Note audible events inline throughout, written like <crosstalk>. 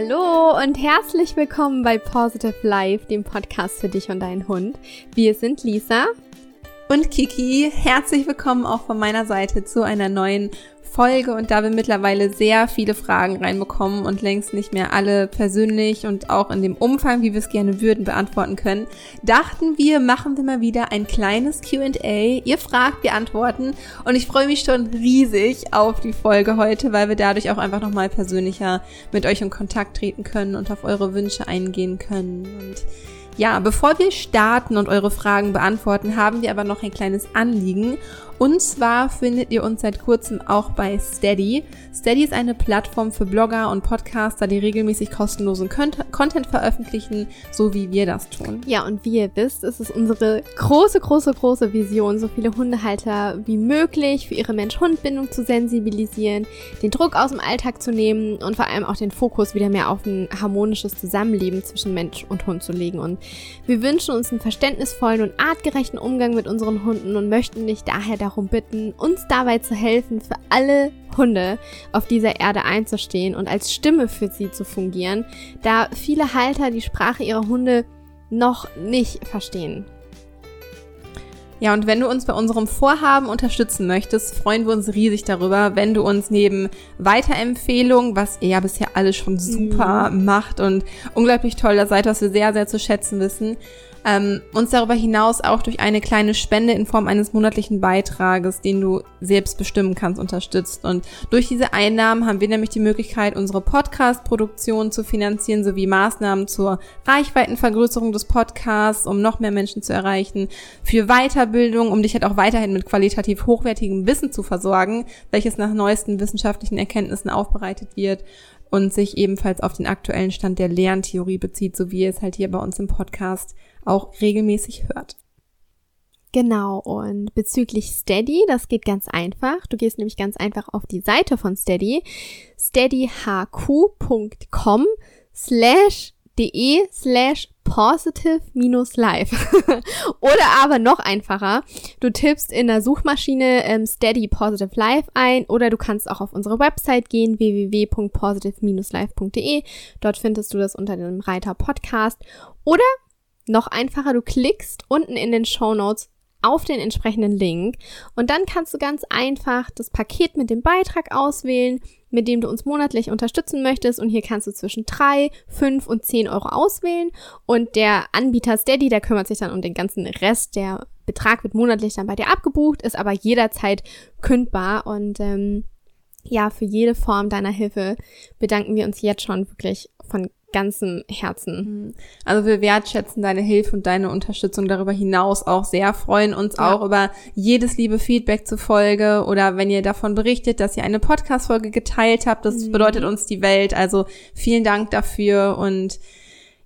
Hallo und herzlich willkommen bei Positive Life, dem Podcast für dich und deinen Hund. Wir sind Lisa und Kiki. Herzlich willkommen auch von meiner Seite zu einer neuen Folge und da wir mittlerweile sehr viele Fragen reinbekommen und längst nicht mehr alle persönlich und auch in dem Umfang, wie wir es gerne würden, beantworten können, dachten wir, machen wir mal wieder ein kleines QA. Ihr fragt, wir antworten und ich freue mich schon riesig auf die Folge heute, weil wir dadurch auch einfach nochmal persönlicher mit euch in Kontakt treten können und auf eure Wünsche eingehen können. Und ja, bevor wir starten und eure Fragen beantworten, haben wir aber noch ein kleines Anliegen. Und zwar findet ihr uns seit kurzem auch bei Steady. Steady ist eine Plattform für Blogger und Podcaster, die regelmäßig kostenlosen Content veröffentlichen, so wie wir das tun. Ja, und wie ihr wisst, ist es unsere große, große, große Vision, so viele Hundehalter wie möglich für ihre Mensch-Hund-Bindung zu sensibilisieren, den Druck aus dem Alltag zu nehmen und vor allem auch den Fokus wieder mehr auf ein harmonisches Zusammenleben zwischen Mensch und Hund zu legen. Und wir wünschen uns einen verständnisvollen und artgerechten Umgang mit unseren Hunden und möchten dich daher darum bitten, uns dabei zu helfen, für alle Hunde auf dieser Erde einzustehen und als Stimme für sie zu fungieren, da viele Halter die Sprache ihrer Hunde noch nicht verstehen. Ja, und wenn du uns bei unserem Vorhaben unterstützen möchtest, freuen wir uns riesig darüber, wenn du uns neben Weiterempfehlungen, was ihr ja bisher alles schon super mhm. macht und unglaublich toll da seid, was wir sehr, sehr zu schätzen wissen, ähm, uns darüber hinaus auch durch eine kleine Spende in Form eines monatlichen Beitrages, den du selbst bestimmen kannst, unterstützt. Und durch diese Einnahmen haben wir nämlich die Möglichkeit, unsere Podcast-Produktion zu finanzieren, sowie Maßnahmen zur Reichweitenvergrößerung des Podcasts, um noch mehr Menschen zu erreichen, für Weiterbildung, um dich halt auch weiterhin mit qualitativ hochwertigem Wissen zu versorgen, welches nach neuesten wissenschaftlichen Erkenntnissen aufbereitet wird und sich ebenfalls auf den aktuellen Stand der Lerntheorie bezieht, so wie es halt hier bei uns im Podcast auch regelmäßig hört. Genau, und bezüglich Steady, das geht ganz einfach. Du gehst nämlich ganz einfach auf die Seite von Steady, steadyhq.com slash de slash positive minus live. <laughs> Oder aber noch einfacher, du tippst in der Suchmaschine ähm, Steady Positive Life ein oder du kannst auch auf unsere Website gehen, www.positive-life.de. Dort findest du das unter dem Reiter Podcast. Oder noch einfacher, du klickst unten in den Show Notes auf den entsprechenden Link und dann kannst du ganz einfach das Paket mit dem Beitrag auswählen, mit dem du uns monatlich unterstützen möchtest. Und hier kannst du zwischen drei, fünf und zehn Euro auswählen. Und der Anbieter Steady, der kümmert sich dann um den ganzen Rest, der Betrag wird monatlich dann bei dir abgebucht, ist aber jederzeit kündbar. Und ähm, ja, für jede Form deiner Hilfe bedanken wir uns jetzt schon wirklich von ganzem Herzen. Mhm. Also wir wertschätzen deine Hilfe und deine Unterstützung darüber hinaus auch sehr, freuen uns ja. auch über jedes liebe Feedback zur Folge oder wenn ihr davon berichtet, dass ihr eine Podcast-Folge geteilt habt, das mhm. bedeutet uns die Welt. Also vielen Dank dafür und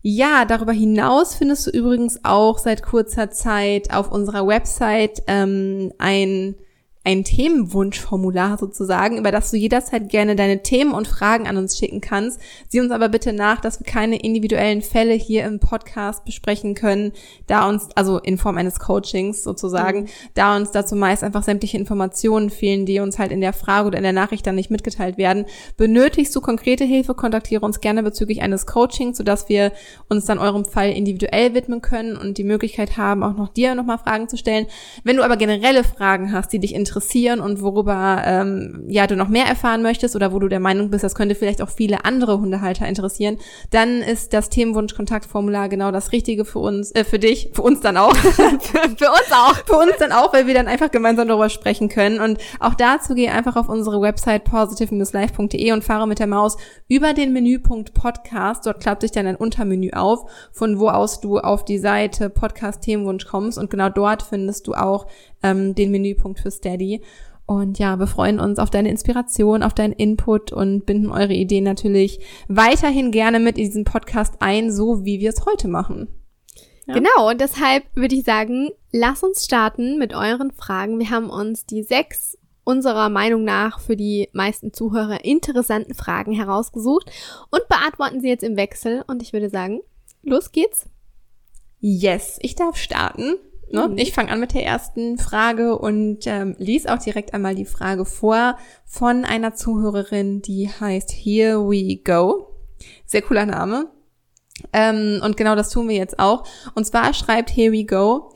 ja, darüber hinaus findest du übrigens auch seit kurzer Zeit auf unserer Website ähm, ein ein Themenwunschformular sozusagen, über das du jederzeit gerne deine Themen und Fragen an uns schicken kannst. Sieh uns aber bitte nach, dass wir keine individuellen Fälle hier im Podcast besprechen können, da uns, also in Form eines Coachings sozusagen, mhm. da uns dazu meist einfach sämtliche Informationen fehlen, die uns halt in der Frage oder in der Nachricht dann nicht mitgeteilt werden. Benötigst du konkrete Hilfe, kontaktiere uns gerne bezüglich eines Coachings, sodass wir uns dann eurem Fall individuell widmen können und die Möglichkeit haben, auch noch dir nochmal Fragen zu stellen. Wenn du aber generelle Fragen hast, die dich interessieren, interessieren und worüber ähm, ja du noch mehr erfahren möchtest oder wo du der Meinung bist, das könnte vielleicht auch viele andere Hundehalter interessieren, dann ist das Themenwunsch-Kontaktformular genau das Richtige für uns, äh, für dich, für uns dann auch, <laughs> <laughs> für uns auch, für uns dann auch, weil wir dann einfach gemeinsam darüber sprechen können. Und auch dazu geh einfach auf unsere Website positive-live.de und fahre mit der Maus über den Menüpunkt Podcast. Dort klappt sich dann ein Untermenü auf, von wo aus du auf die Seite Podcast Themenwunsch kommst und genau dort findest du auch ähm, den Menüpunkt für Steady. Und ja, wir freuen uns auf deine Inspiration, auf deinen Input und binden eure Ideen natürlich weiterhin gerne mit in diesen Podcast ein, so wie wir es heute machen. Ja. Genau, und deshalb würde ich sagen, lass uns starten mit euren Fragen. Wir haben uns die sechs unserer Meinung nach für die meisten Zuhörer interessanten Fragen herausgesucht und beantworten sie jetzt im Wechsel. Und ich würde sagen, los geht's. Yes, ich darf starten. Ne? Mhm. Ich fange an mit der ersten Frage und ähm, lies auch direkt einmal die Frage vor von einer Zuhörerin, die heißt Here We Go. Sehr cooler Name. Ähm, und genau das tun wir jetzt auch. Und zwar schreibt Here We Go.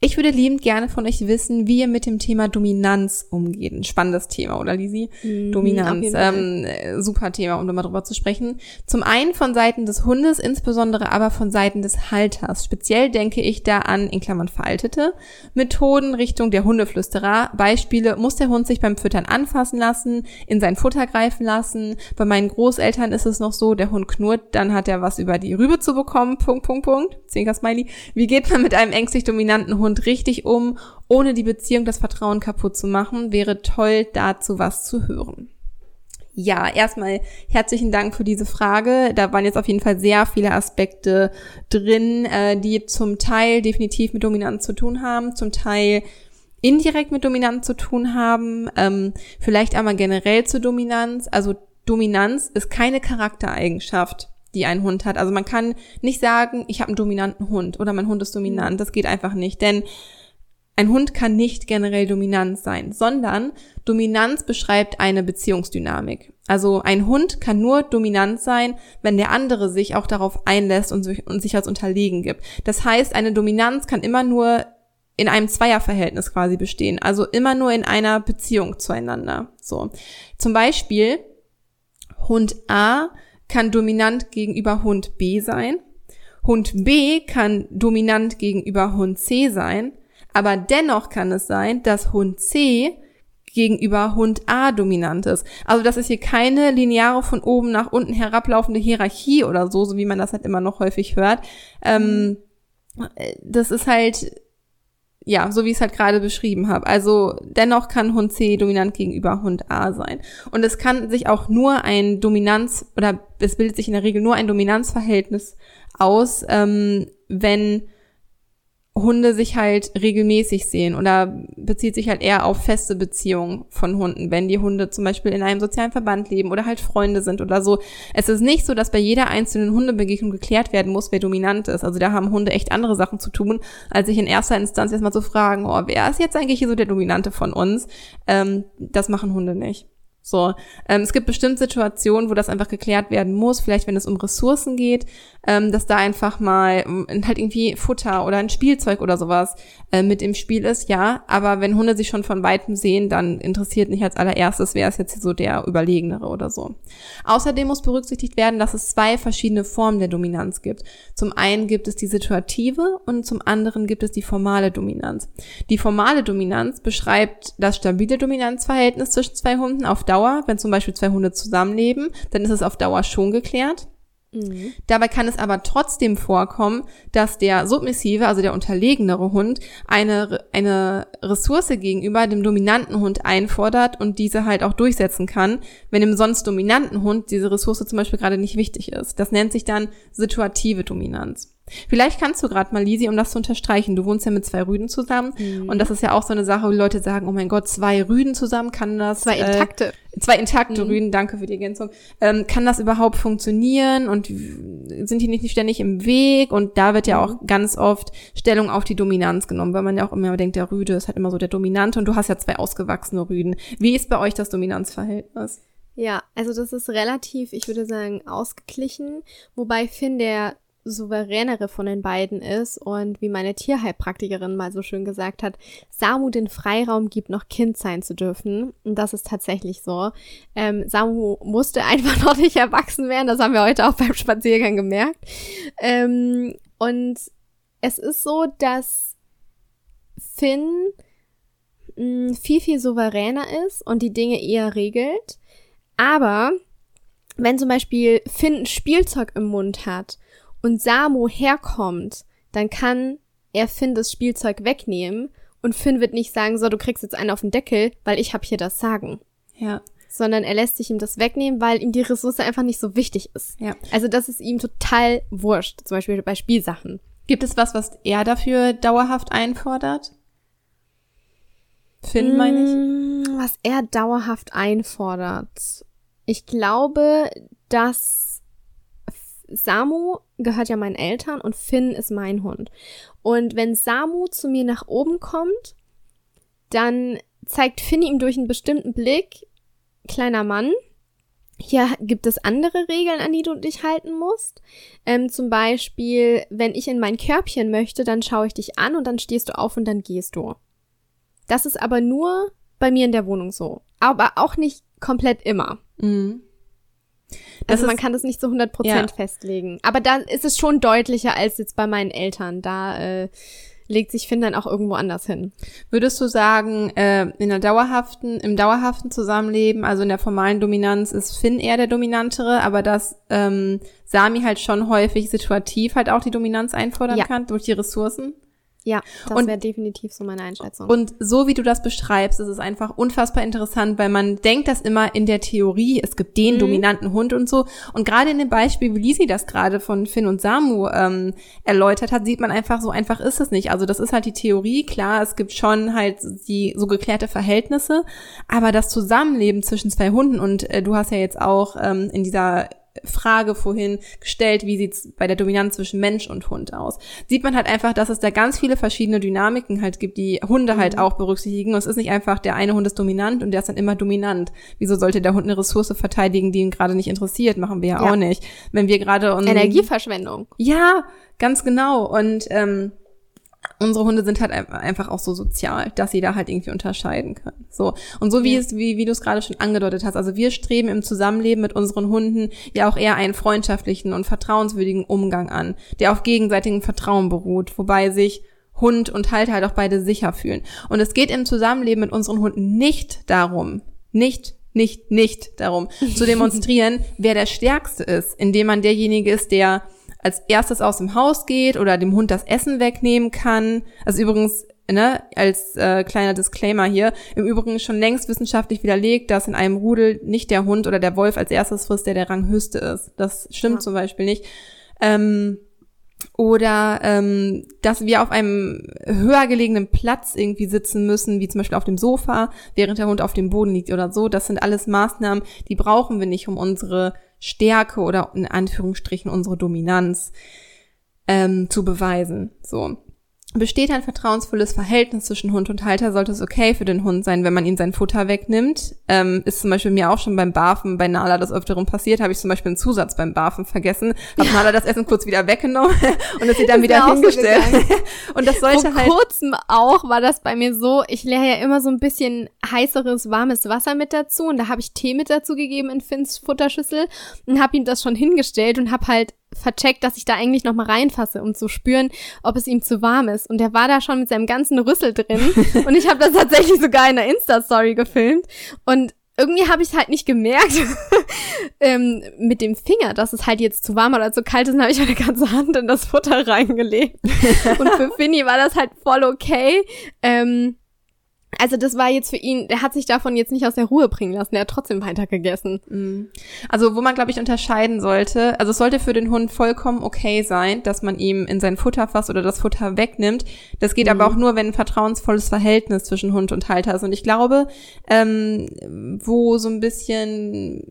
Ich würde liebend gerne von euch wissen, wie ihr mit dem Thema Dominanz umgeht. Ein spannendes Thema, oder Lisi? Mm, Dominanz, ähm, super Thema, um da mal drüber zu sprechen. Zum einen von Seiten des Hundes, insbesondere aber von Seiten des Halters. Speziell denke ich da an, in Klammern veraltete, Methoden Richtung der Hundeflüsterer. Beispiele, muss der Hund sich beim Füttern anfassen lassen, in sein Futter greifen lassen. Bei meinen Großeltern ist es noch so, der Hund knurrt, dann hat er was über die Rübe zu bekommen, Punkt, Punkt, Punkt. Zwinker Smiley. Wie geht man mit einem ängstlich dominanten Hund Hund richtig um, ohne die Beziehung, das Vertrauen kaputt zu machen. Wäre toll, dazu was zu hören. Ja, erstmal herzlichen Dank für diese Frage. Da waren jetzt auf jeden Fall sehr viele Aspekte drin, äh, die zum Teil definitiv mit Dominanz zu tun haben, zum Teil indirekt mit Dominanz zu tun haben, ähm, vielleicht einmal generell zur Dominanz. Also Dominanz ist keine Charaktereigenschaft die ein Hund hat. Also man kann nicht sagen, ich habe einen dominanten Hund oder mein Hund ist dominant. Das geht einfach nicht, denn ein Hund kann nicht generell dominant sein, sondern Dominanz beschreibt eine Beziehungsdynamik. Also ein Hund kann nur dominant sein, wenn der andere sich auch darauf einlässt und sich, und sich als unterlegen gibt. Das heißt, eine Dominanz kann immer nur in einem Zweierverhältnis quasi bestehen, also immer nur in einer Beziehung zueinander. So. Zum Beispiel Hund A kann dominant gegenüber Hund B sein. Hund B kann dominant gegenüber Hund C sein, aber dennoch kann es sein, dass Hund C gegenüber Hund A dominant ist. Also das ist hier keine lineare von oben nach unten herablaufende Hierarchie oder so, so wie man das halt immer noch häufig hört. Ähm, das ist halt ja, so wie ich es halt gerade beschrieben habe. Also dennoch kann Hund C dominant gegenüber Hund A sein. Und es kann sich auch nur ein Dominanz oder es bildet sich in der Regel nur ein Dominanzverhältnis aus, ähm, wenn Hunde sich halt regelmäßig sehen oder bezieht sich halt eher auf feste Beziehungen von Hunden, wenn die Hunde zum Beispiel in einem sozialen Verband leben oder halt Freunde sind oder so. Es ist nicht so, dass bei jeder einzelnen Hundebegegnung geklärt werden muss, wer dominant ist. Also da haben Hunde echt andere Sachen zu tun, als sich in erster Instanz erstmal zu fragen, oh, wer ist jetzt eigentlich hier so der Dominante von uns? Ähm, das machen Hunde nicht. So, ähm, es gibt bestimmt Situationen, wo das einfach geklärt werden muss, vielleicht wenn es um Ressourcen geht, ähm, dass da einfach mal ähm, halt irgendwie Futter oder ein Spielzeug oder sowas äh, mit im Spiel ist, ja. Aber wenn Hunde sich schon von weitem sehen, dann interessiert nicht als allererstes, wer ist jetzt so der Überlegenere oder so. Außerdem muss berücksichtigt werden, dass es zwei verschiedene Formen der Dominanz gibt. Zum einen gibt es die situative und zum anderen gibt es die formale Dominanz. Die formale Dominanz beschreibt das stabile Dominanzverhältnis zwischen zwei Hunden auf Dauer. Wenn zum Beispiel zwei Hunde zusammenleben, dann ist es auf Dauer schon geklärt. Mhm. Dabei kann es aber trotzdem vorkommen, dass der submissive, also der unterlegenere Hund, eine, eine Ressource gegenüber dem dominanten Hund einfordert und diese halt auch durchsetzen kann, wenn dem sonst dominanten Hund diese Ressource zum Beispiel gerade nicht wichtig ist. Das nennt sich dann situative Dominanz. Vielleicht kannst du gerade mal, Lisi, um das zu unterstreichen, du wohnst ja mit zwei Rüden zusammen mhm. und das ist ja auch so eine Sache, wo Leute sagen, oh mein Gott, zwei Rüden zusammen, kann das... Zwei äh, intakte. Äh, zwei intakte mhm. Rüden, danke für die Ergänzung. Ähm, kann das überhaupt funktionieren und sind die nicht ständig im Weg? Und da wird ja auch mhm. ganz oft Stellung auf die Dominanz genommen, weil man ja auch immer denkt, der Rüde ist halt immer so der Dominante und du hast ja zwei ausgewachsene Rüden. Wie ist bei euch das Dominanzverhältnis? Ja, also das ist relativ, ich würde sagen, ausgeglichen, wobei Finn der souveränere von den beiden ist und wie meine Tierheilpraktikerin mal so schön gesagt hat, Samu den Freiraum gibt, noch Kind sein zu dürfen. Und das ist tatsächlich so. Ähm, Samu musste einfach <laughs> noch nicht erwachsen werden. Das haben wir heute auch beim Spaziergang gemerkt. Ähm, und es ist so, dass Finn mh, mm, viel, viel souveräner ist und die Dinge eher regelt. Aber wenn zum Beispiel Finn ein Spielzeug im Mund hat und Samu herkommt, dann kann er Finn das Spielzeug wegnehmen und Finn wird nicht sagen, so, du kriegst jetzt einen auf den Deckel, weil ich hab hier das Sagen. Ja. Sondern er lässt sich ihm das wegnehmen, weil ihm die Ressource einfach nicht so wichtig ist. Ja. Also das ist ihm total wurscht, zum Beispiel bei Spielsachen. Gibt es was, was er dafür dauerhaft einfordert? Finn, meine ich? Mm, was er dauerhaft einfordert. Ich glaube, dass Samu gehört ja meinen Eltern und Finn ist mein Hund. Und wenn Samu zu mir nach oben kommt, dann zeigt Finn ihm durch einen bestimmten Blick, kleiner Mann, hier gibt es andere Regeln, an die du dich halten musst. Ähm, zum Beispiel, wenn ich in mein Körbchen möchte, dann schaue ich dich an und dann stehst du auf und dann gehst du. Das ist aber nur bei mir in der Wohnung so. Aber auch nicht komplett immer. Mhm. Also man kann das nicht zu 100% ja. festlegen. Aber da ist es schon deutlicher als jetzt bei meinen Eltern. Da äh, legt sich Finn dann auch irgendwo anders hin. Würdest du sagen, äh, in der dauerhaften, im dauerhaften Zusammenleben, also in der formalen Dominanz, ist Finn eher der Dominantere, aber dass ähm, Sami halt schon häufig situativ halt auch die Dominanz einfordern ja. kann durch die Ressourcen? Ja, das wäre definitiv so meine Einschätzung. Und so wie du das beschreibst, ist es einfach unfassbar interessant, weil man denkt das immer in der Theorie, es gibt den mhm. dominanten Hund und so. Und gerade in dem Beispiel, wie Lisi das gerade von Finn und Samu ähm, erläutert hat, sieht man einfach, so einfach ist es nicht. Also das ist halt die Theorie, klar, es gibt schon halt die so geklärte Verhältnisse, aber das Zusammenleben zwischen zwei Hunden und äh, du hast ja jetzt auch ähm, in dieser Frage vorhin gestellt, wie sieht's bei der Dominanz zwischen Mensch und Hund aus? Sieht man halt einfach, dass es da ganz viele verschiedene Dynamiken halt gibt, die Hunde halt mhm. auch berücksichtigen. Und es ist nicht einfach, der eine Hund ist dominant und der ist dann immer dominant. Wieso sollte der Hund eine Ressource verteidigen, die ihn gerade nicht interessiert? Machen wir ja, ja. auch nicht. Wenn wir gerade Energieverschwendung. Ja, ganz genau. Und ähm, unsere Hunde sind halt einfach auch so sozial, dass sie da halt irgendwie unterscheiden können. So. Und so wie ja. es, wie, wie du es gerade schon angedeutet hast, also wir streben im Zusammenleben mit unseren Hunden ja auch eher einen freundschaftlichen und vertrauenswürdigen Umgang an, der auf gegenseitigem Vertrauen beruht, wobei sich Hund und Halter halt auch beide sicher fühlen. Und es geht im Zusammenleben mit unseren Hunden nicht darum, nicht nicht, nicht darum zu <laughs> demonstrieren, wer der Stärkste ist, indem man derjenige ist, der als erstes aus dem Haus geht oder dem Hund das Essen wegnehmen kann. Also übrigens, ne, als äh, kleiner Disclaimer hier, im Übrigen schon längst wissenschaftlich widerlegt, dass in einem Rudel nicht der Hund oder der Wolf als erstes frisst, der der Ranghöchste ist. Das stimmt ja. zum Beispiel nicht. Ähm, oder ähm, dass wir auf einem höher gelegenen Platz irgendwie sitzen müssen, wie zum Beispiel auf dem Sofa, während der Hund auf dem Boden liegt oder so. Das sind alles Maßnahmen, die brauchen wir nicht, um unsere Stärke oder in Anführungsstrichen unsere Dominanz ähm, zu beweisen. So. Besteht ein vertrauensvolles Verhältnis zwischen Hund und Halter, sollte es okay für den Hund sein, wenn man ihm sein Futter wegnimmt. Ähm, ist zum Beispiel mir auch schon beim Barfen bei Nala das öfteren passiert, habe ich zum Beispiel einen Zusatz beim Barfen vergessen, habe Nala das Essen kurz wieder weggenommen <laughs> und es sie dann wieder hingestellt. So <laughs> und das sollte Vor halt. kurzem auch war das bei mir so, ich leere ja immer so ein bisschen heißeres, warmes Wasser mit dazu und da habe ich Tee mit dazu gegeben in Finns Futterschüssel und habe ihm das schon hingestellt und habe halt vercheckt, dass ich da eigentlich noch mal reinfasse, um zu spüren, ob es ihm zu warm ist. Und er war da schon mit seinem ganzen Rüssel drin. <laughs> und ich habe das tatsächlich sogar in der Insta-Story gefilmt. Und irgendwie habe ich halt nicht gemerkt <laughs> ähm, mit dem Finger, dass es halt jetzt zu warm oder zu kalt ist. Dann habe ich meine ganze Hand in das Futter reingelegt. <laughs> und für Finny war das halt voll okay. Ähm, also das war jetzt für ihn, der hat sich davon jetzt nicht aus der Ruhe bringen lassen, der hat trotzdem weiter gegessen. Mhm. Also wo man, glaube ich, unterscheiden sollte, also es sollte für den Hund vollkommen okay sein, dass man ihm in sein Futter fasst oder das Futter wegnimmt. Das geht mhm. aber auch nur, wenn ein vertrauensvolles Verhältnis zwischen Hund und Halter ist. Und ich glaube, ähm, wo so ein bisschen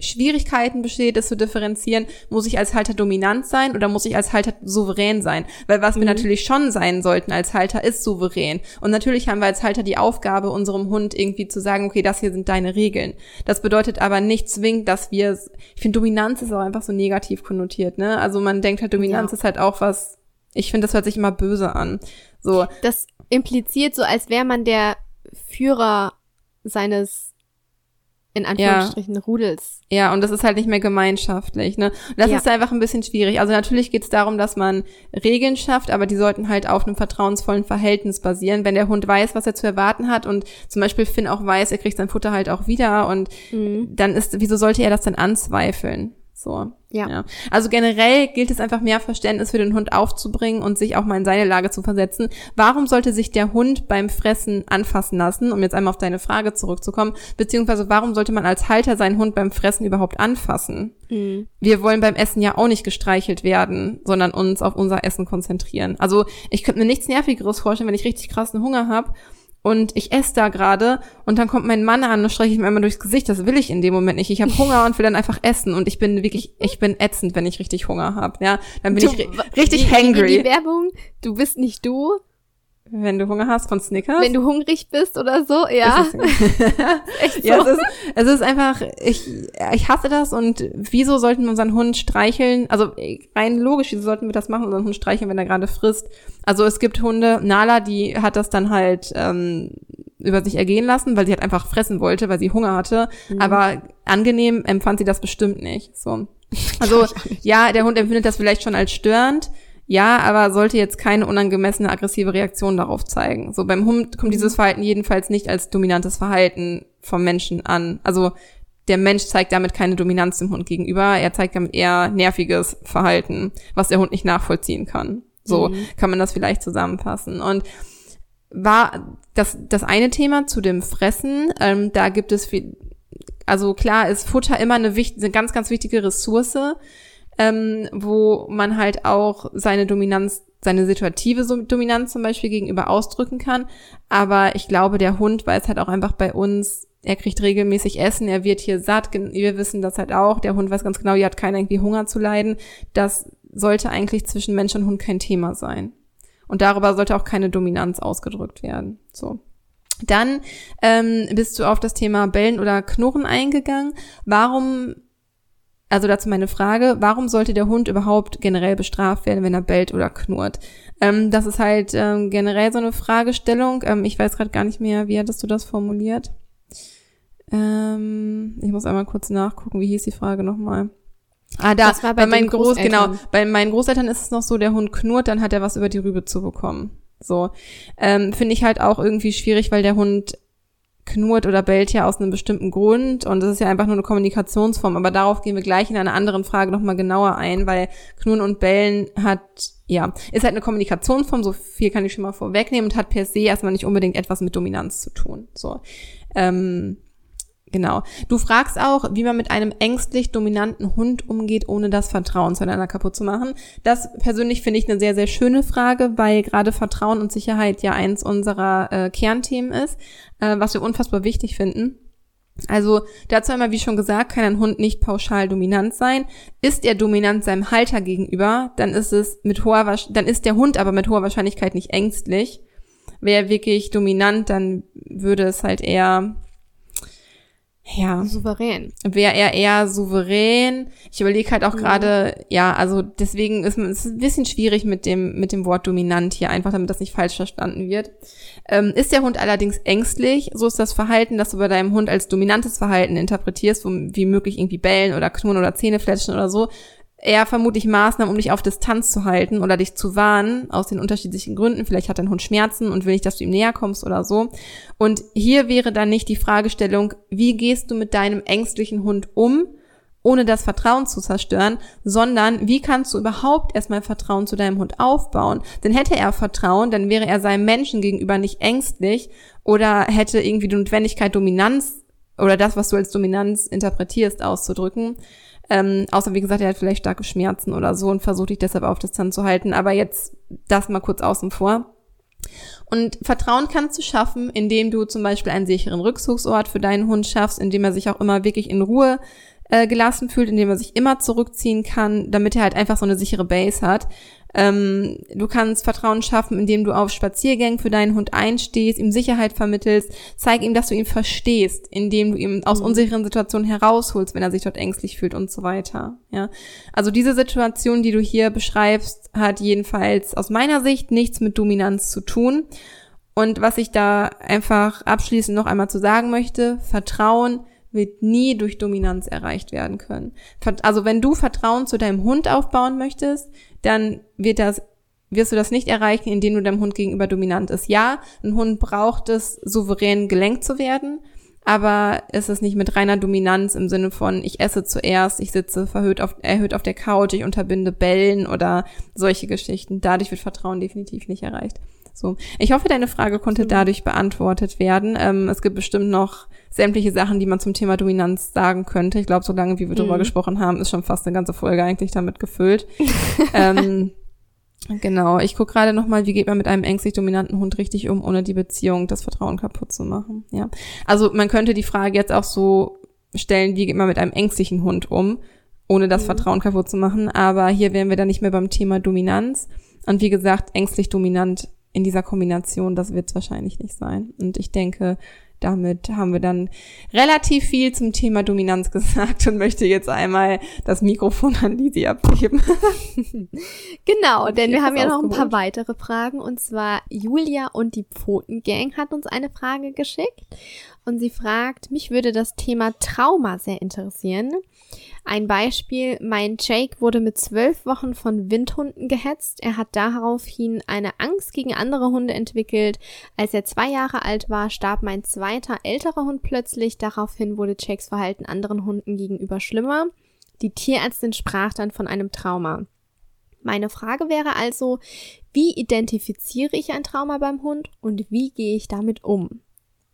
Schwierigkeiten besteht, es zu differenzieren, muss ich als Halter dominant sein oder muss ich als Halter souverän sein? Weil was mhm. wir natürlich schon sein sollten als Halter ist souverän. Und natürlich haben wir als Halter die Aufgabe, unserem Hund irgendwie zu sagen, okay, das hier sind deine Regeln. Das bedeutet aber nicht zwingend, dass wir, ich finde, Dominanz ist auch einfach so negativ konnotiert, ne? Also man denkt halt, Dominanz ja. ist halt auch was, ich finde, das hört sich immer böse an. So. Das impliziert so, als wäre man der Führer seines in Anführungsstrichen ja. Rudels. Ja, und das ist halt nicht mehr gemeinschaftlich, ne? Und das ja. ist einfach ein bisschen schwierig. Also natürlich geht es darum, dass man Regeln schafft, aber die sollten halt auf einem vertrauensvollen Verhältnis basieren. Wenn der Hund weiß, was er zu erwarten hat und zum Beispiel Finn auch weiß, er kriegt sein Futter halt auch wieder und mhm. dann ist, wieso sollte er das dann anzweifeln? So. Ja. ja. Also generell gilt es einfach mehr Verständnis für den Hund aufzubringen und sich auch mal in seine Lage zu versetzen. Warum sollte sich der Hund beim Fressen anfassen lassen, um jetzt einmal auf deine Frage zurückzukommen, beziehungsweise warum sollte man als Halter seinen Hund beim Fressen überhaupt anfassen? Mhm. Wir wollen beim Essen ja auch nicht gestreichelt werden, sondern uns auf unser Essen konzentrieren. Also ich könnte mir nichts Nervigeres vorstellen, wenn ich richtig krassen Hunger habe und ich esse da gerade und dann kommt mein Mann an und streiche ich mir einmal durchs Gesicht. Das will ich in dem Moment nicht. Ich habe Hunger und will dann einfach essen und ich bin wirklich, ich bin ätzend, wenn ich richtig Hunger habe. Ja, dann bin du, ich richtig wie, hangry. Die Werbung, du bist nicht du. Wenn du Hunger hast von Snickers? Wenn du hungrig bist oder so, ja. <laughs> <laughs> Echt so. Ja, es ist, es ist einfach, ich, ich hasse das und wieso sollten wir unseren Hund streicheln? Also rein logisch, wieso sollten wir das machen, unseren Hund streicheln, wenn er gerade frisst? Also es gibt Hunde, Nala, die hat das dann halt ähm, über sich ergehen lassen, weil sie halt einfach fressen wollte, weil sie Hunger hatte. Mhm. Aber angenehm empfand sie das bestimmt nicht. So. Also <laughs> ja, der Hund empfindet das vielleicht schon als störend. Ja, aber sollte jetzt keine unangemessene aggressive Reaktion darauf zeigen. So beim Hund kommt dieses mhm. Verhalten jedenfalls nicht als dominantes Verhalten vom Menschen an. Also der Mensch zeigt damit keine Dominanz dem Hund gegenüber. Er zeigt damit eher nerviges Verhalten, was der Hund nicht nachvollziehen kann. So mhm. kann man das vielleicht zusammenfassen. Und war das, das eine Thema zu dem Fressen. Ähm, da gibt es viel, also klar ist Futter immer eine, wichtige, eine ganz, ganz wichtige Ressource, ähm, wo man halt auch seine Dominanz, seine situative Dominanz zum Beispiel gegenüber ausdrücken kann. Aber ich glaube, der Hund weiß halt auch einfach bei uns, er kriegt regelmäßig Essen, er wird hier satt. Wir wissen das halt auch. Der Hund weiß ganz genau, hier hat keiner irgendwie Hunger zu leiden. Das sollte eigentlich zwischen Mensch und Hund kein Thema sein. Und darüber sollte auch keine Dominanz ausgedrückt werden. So. Dann ähm, bist du auf das Thema Bellen oder Knurren eingegangen. Warum, also dazu meine Frage, warum sollte der Hund überhaupt generell bestraft werden, wenn er bellt oder knurrt? Ähm, das ist halt ähm, generell so eine Fragestellung. Ähm, ich weiß gerade gar nicht mehr, wie hattest du das formuliert? Ähm, ich muss einmal kurz nachgucken, wie hieß die Frage nochmal? Ah, da, das war bei, bei meinen Groß, genau, bei meinen Großeltern ist es noch so, der Hund knurrt, dann hat er was über die Rübe zu bekommen. So. Ähm, Finde ich halt auch irgendwie schwierig, weil der Hund knurrt oder bellt ja aus einem bestimmten Grund und das ist ja einfach nur eine Kommunikationsform. Aber darauf gehen wir gleich in einer anderen Frage nochmal genauer ein, weil Knurren und Bellen hat, ja, ist halt eine Kommunikationsform, so viel kann ich schon mal vorwegnehmen und hat per se erstmal nicht unbedingt etwas mit Dominanz zu tun. So. Ähm, Genau. Du fragst auch, wie man mit einem ängstlich dominanten Hund umgeht, ohne das Vertrauen zueinander kaputt zu machen. Das persönlich finde ich eine sehr, sehr schöne Frage, weil gerade Vertrauen und Sicherheit ja eins unserer äh, Kernthemen ist, äh, was wir unfassbar wichtig finden. Also dazu einmal, wie schon gesagt, kann ein Hund nicht pauschal dominant sein. Ist er dominant seinem Halter gegenüber, dann ist es mit hoher, dann ist der Hund aber mit hoher Wahrscheinlichkeit nicht ängstlich. Wäre wirklich dominant, dann würde es halt eher ja. Souverän. Wäre er eher souverän. Ich überlege halt auch mhm. gerade, ja, also deswegen ist es ein bisschen schwierig mit dem, mit dem Wort dominant hier, einfach damit das nicht falsch verstanden wird. Ähm, ist der Hund allerdings ängstlich, so ist das Verhalten, das du bei deinem Hund als dominantes Verhalten interpretierst, wie möglich irgendwie bellen oder knurren oder Zähne fletschen oder so, eher vermutlich Maßnahmen, um dich auf Distanz zu halten oder dich zu warnen, aus den unterschiedlichen Gründen. Vielleicht hat dein Hund Schmerzen und will nicht, dass du ihm näher kommst oder so. Und hier wäre dann nicht die Fragestellung, wie gehst du mit deinem ängstlichen Hund um, ohne das Vertrauen zu zerstören, sondern wie kannst du überhaupt erstmal Vertrauen zu deinem Hund aufbauen? Denn hätte er Vertrauen, dann wäre er seinem Menschen gegenüber nicht ängstlich oder hätte irgendwie die Notwendigkeit, Dominanz oder das, was du als Dominanz interpretierst, auszudrücken. Ähm, außer wie gesagt, er hat vielleicht starke Schmerzen oder so und versucht dich deshalb auf Distanz zu halten. Aber jetzt das mal kurz außen vor. Und Vertrauen kannst du schaffen, indem du zum Beispiel einen sicheren Rückzugsort für deinen Hund schaffst, indem er sich auch immer wirklich in Ruhe äh, gelassen fühlt, indem er sich immer zurückziehen kann, damit er halt einfach so eine sichere Base hat. Ähm, du kannst Vertrauen schaffen, indem du auf Spaziergängen für deinen Hund einstehst, ihm Sicherheit vermittelst, zeig ihm, dass du ihn verstehst, indem du ihn aus mhm. unsicheren Situationen herausholst, wenn er sich dort ängstlich fühlt und so weiter. Ja, also diese Situation, die du hier beschreibst, hat jedenfalls aus meiner Sicht nichts mit Dominanz zu tun. Und was ich da einfach abschließend noch einmal zu sagen möchte, Vertrauen wird nie durch Dominanz erreicht werden können. Also wenn du Vertrauen zu deinem Hund aufbauen möchtest, dann wird das wirst du das nicht erreichen, indem du deinem Hund gegenüber dominant ist. Ja, ein Hund braucht es, souverän gelenkt zu werden, aber es ist nicht mit reiner Dominanz im Sinne von, ich esse zuerst, ich sitze verhöht auf, erhöht auf der Couch, ich unterbinde Bellen oder solche Geschichten. Dadurch wird Vertrauen definitiv nicht erreicht. So. Ich hoffe, deine Frage konnte dadurch beantwortet werden. Ähm, es gibt bestimmt noch sämtliche Sachen, die man zum Thema Dominanz sagen könnte. Ich glaube, so lange, wie wir mhm. darüber gesprochen haben, ist schon fast eine ganze Folge eigentlich damit gefüllt. <laughs> ähm, genau, ich gucke gerade nochmal, wie geht man mit einem ängstlich dominanten Hund richtig um, ohne die Beziehung, das Vertrauen kaputt zu machen. Ja, Also man könnte die Frage jetzt auch so stellen, wie geht man mit einem ängstlichen Hund um, ohne das mhm. Vertrauen kaputt zu machen. Aber hier wären wir dann nicht mehr beim Thema Dominanz. Und wie gesagt, ängstlich dominant in dieser Kombination, das wird es wahrscheinlich nicht sein. Und ich denke, damit haben wir dann relativ viel zum Thema Dominanz <laughs> gesagt und möchte jetzt einmal das Mikrofon an Lisi abgeben. <laughs> genau, denn wir haben ja noch ein paar weitere Fragen und zwar Julia und die Pfotengang hat uns eine Frage geschickt und sie fragt, mich würde das Thema Trauma sehr interessieren. Ein Beispiel, mein Jake wurde mit zwölf Wochen von Windhunden gehetzt. Er hat daraufhin eine Angst gegen andere Hunde entwickelt. Als er zwei Jahre alt war, starb mein zweiter älterer Hund plötzlich. Daraufhin wurde Jakes Verhalten anderen Hunden gegenüber schlimmer. Die Tierärztin sprach dann von einem Trauma. Meine Frage wäre also, wie identifiziere ich ein Trauma beim Hund und wie gehe ich damit um?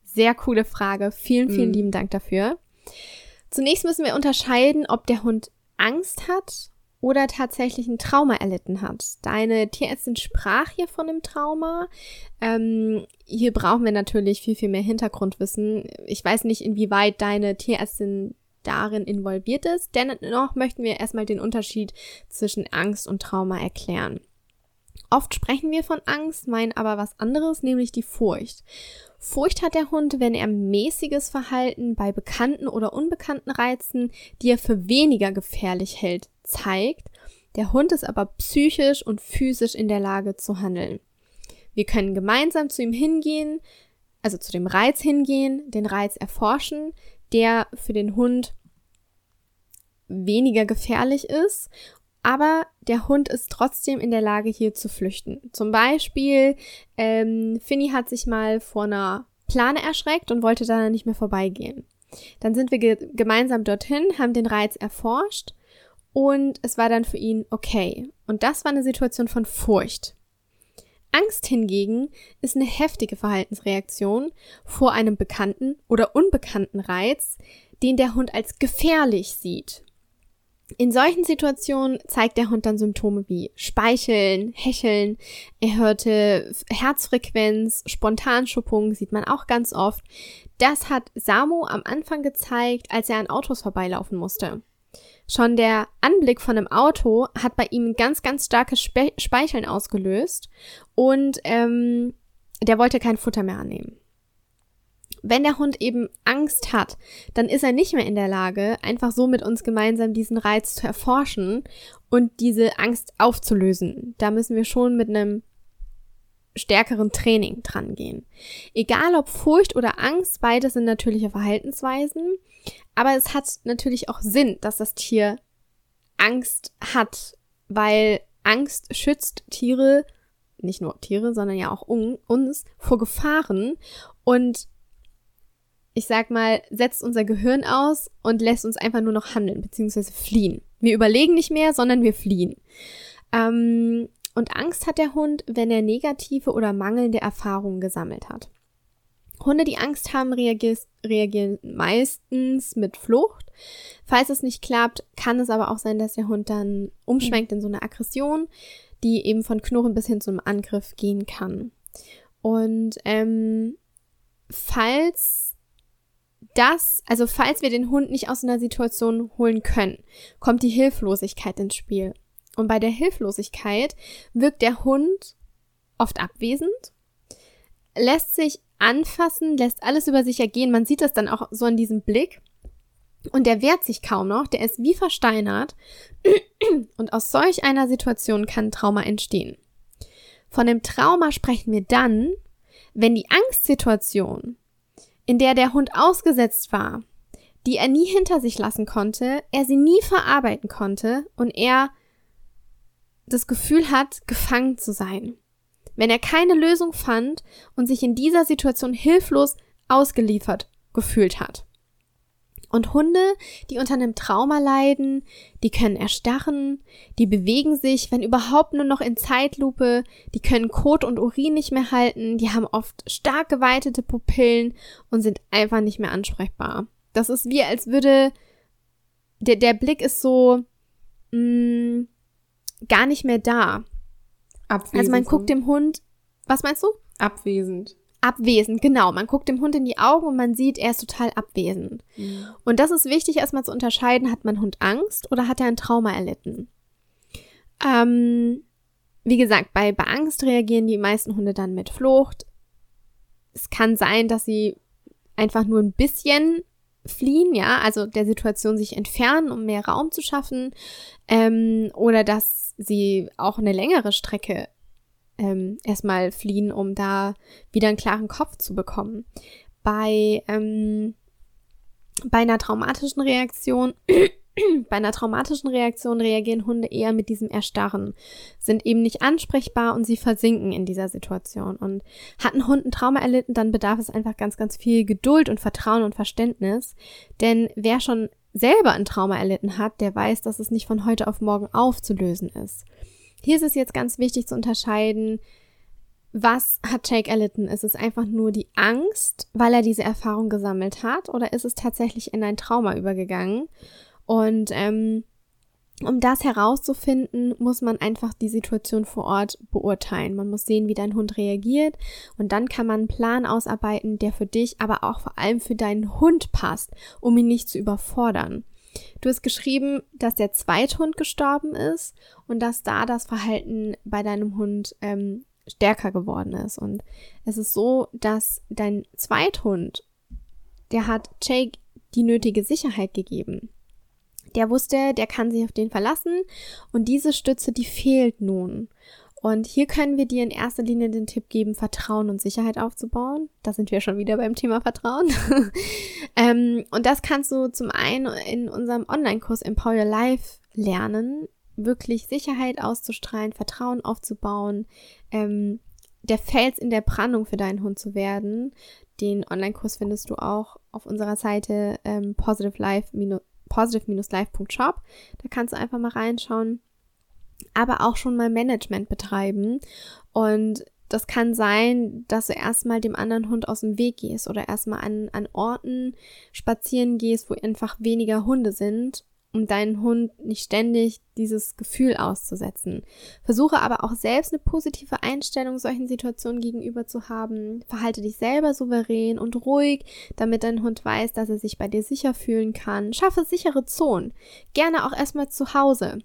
Sehr coole Frage. Vielen, vielen mm. lieben Dank dafür. Zunächst müssen wir unterscheiden, ob der Hund Angst hat oder tatsächlich ein Trauma erlitten hat. Deine Tierärztin sprach hier von einem Trauma. Ähm, hier brauchen wir natürlich viel, viel mehr Hintergrundwissen. Ich weiß nicht, inwieweit deine Tierärztin darin involviert ist. Dennoch möchten wir erstmal den Unterschied zwischen Angst und Trauma erklären. Oft sprechen wir von Angst, meinen aber was anderes, nämlich die Furcht. Furcht hat der Hund, wenn er mäßiges Verhalten bei bekannten oder unbekannten Reizen, die er für weniger gefährlich hält, zeigt. Der Hund ist aber psychisch und physisch in der Lage zu handeln. Wir können gemeinsam zu ihm hingehen, also zu dem Reiz hingehen, den Reiz erforschen, der für den Hund weniger gefährlich ist aber der Hund ist trotzdem in der Lage, hier zu flüchten. Zum Beispiel, ähm, Finny hat sich mal vor einer Plane erschreckt und wollte da nicht mehr vorbeigehen. Dann sind wir ge gemeinsam dorthin, haben den Reiz erforscht und es war dann für ihn okay. Und das war eine Situation von Furcht. Angst hingegen ist eine heftige Verhaltensreaktion vor einem bekannten oder unbekannten Reiz, den der Hund als gefährlich sieht. In solchen Situationen zeigt der Hund dann Symptome wie Speicheln, Hecheln, erhöhte Herzfrequenz, Spontanschuppung sieht man auch ganz oft. Das hat Samu am Anfang gezeigt, als er an Autos vorbeilaufen musste. Schon der Anblick von einem Auto hat bei ihm ganz, ganz starkes Spe Speicheln ausgelöst und ähm, der wollte kein Futter mehr annehmen wenn der Hund eben Angst hat, dann ist er nicht mehr in der Lage, einfach so mit uns gemeinsam diesen Reiz zu erforschen und diese Angst aufzulösen. Da müssen wir schon mit einem stärkeren Training dran gehen. Egal ob Furcht oder Angst, beides sind natürliche Verhaltensweisen, aber es hat natürlich auch Sinn, dass das Tier Angst hat, weil Angst schützt Tiere, nicht nur Tiere, sondern ja auch uns vor Gefahren und ich sag mal, setzt unser Gehirn aus und lässt uns einfach nur noch handeln, beziehungsweise fliehen. Wir überlegen nicht mehr, sondern wir fliehen. Ähm, und Angst hat der Hund, wenn er negative oder mangelnde Erfahrungen gesammelt hat. Hunde, die Angst haben, reagieren meistens mit Flucht. Falls es nicht klappt, kann es aber auch sein, dass der Hund dann umschwenkt in so eine Aggression, die eben von Knurren bis hin zum Angriff gehen kann. Und ähm, falls das, also falls wir den Hund nicht aus einer Situation holen können, kommt die Hilflosigkeit ins Spiel. Und bei der Hilflosigkeit wirkt der Hund oft abwesend, lässt sich anfassen, lässt alles über sich ergehen. Man sieht das dann auch so in diesem Blick. Und der wehrt sich kaum noch, der ist wie versteinert. <clears throat> Und aus solch einer Situation kann Trauma entstehen. Von dem Trauma sprechen wir dann, wenn die Angstsituation in der der Hund ausgesetzt war, die er nie hinter sich lassen konnte, er sie nie verarbeiten konnte und er das Gefühl hat, gefangen zu sein. Wenn er keine Lösung fand und sich in dieser Situation hilflos ausgeliefert gefühlt hat. Und Hunde, die unter einem Trauma leiden, die können erstarren, die bewegen sich, wenn überhaupt nur noch in Zeitlupe, die können Kot und Urin nicht mehr halten, die haben oft stark geweitete Pupillen und sind einfach nicht mehr ansprechbar. Das ist wie, als würde der, der Blick ist so mh, mm, gar nicht mehr da. Abwesend. Also man guckt dem Hund, was meinst du? Abwesend. Abwesend, genau. Man guckt dem Hund in die Augen und man sieht, er ist total abwesend. Mhm. Und das ist wichtig, erstmal zu unterscheiden, hat mein Hund Angst oder hat er ein Trauma erlitten? Ähm, wie gesagt, bei, bei Angst reagieren die meisten Hunde dann mit Flucht. Es kann sein, dass sie einfach nur ein bisschen fliehen, ja, also der Situation sich entfernen, um mehr Raum zu schaffen, ähm, oder dass sie auch eine längere Strecke ähm, erstmal fliehen, um da wieder einen klaren Kopf zu bekommen. Bei, ähm, bei einer traumatischen Reaktion <clears throat> bei einer traumatischen Reaktion reagieren Hunde eher mit diesem Erstarren, sind eben nicht ansprechbar und sie versinken in dieser Situation. Und hat ein Hund ein Trauma erlitten, dann bedarf es einfach ganz, ganz viel Geduld und Vertrauen und Verständnis. Denn wer schon selber ein Trauma erlitten hat, der weiß, dass es nicht von heute auf morgen aufzulösen ist. Hier ist es jetzt ganz wichtig zu unterscheiden, was hat Jake erlitten? Ist es einfach nur die Angst, weil er diese Erfahrung gesammelt hat, oder ist es tatsächlich in ein Trauma übergegangen? Und ähm, um das herauszufinden, muss man einfach die Situation vor Ort beurteilen. Man muss sehen, wie dein Hund reagiert und dann kann man einen Plan ausarbeiten, der für dich, aber auch vor allem für deinen Hund passt, um ihn nicht zu überfordern. Du hast geschrieben, dass der Zweithund gestorben ist und dass da das Verhalten bei deinem Hund ähm, stärker geworden ist. Und es ist so, dass dein Zweithund, der hat Jake die nötige Sicherheit gegeben. Der wusste, der kann sich auf den verlassen und diese Stütze, die fehlt nun. Und hier können wir dir in erster Linie den Tipp geben, Vertrauen und Sicherheit aufzubauen. Da sind wir schon wieder beim Thema Vertrauen. <laughs> ähm, und das kannst du zum einen in unserem Online-Kurs Empower Your Life lernen, wirklich Sicherheit auszustrahlen, Vertrauen aufzubauen, ähm, der Fels in der Brandung für deinen Hund zu werden. Den Online-Kurs findest du auch auf unserer Seite ähm, positive life positive-life.shop. Da kannst du einfach mal reinschauen. Aber auch schon mal Management betreiben. Und das kann sein, dass du erstmal dem anderen Hund aus dem Weg gehst oder erstmal an, an Orten spazieren gehst, wo einfach weniger Hunde sind um deinen Hund nicht ständig dieses Gefühl auszusetzen. Versuche aber auch selbst eine positive Einstellung solchen Situationen gegenüber zu haben. Verhalte dich selber souverän und ruhig, damit dein Hund weiß, dass er sich bei dir sicher fühlen kann. Schaffe sichere Zonen. Gerne auch erstmal zu Hause.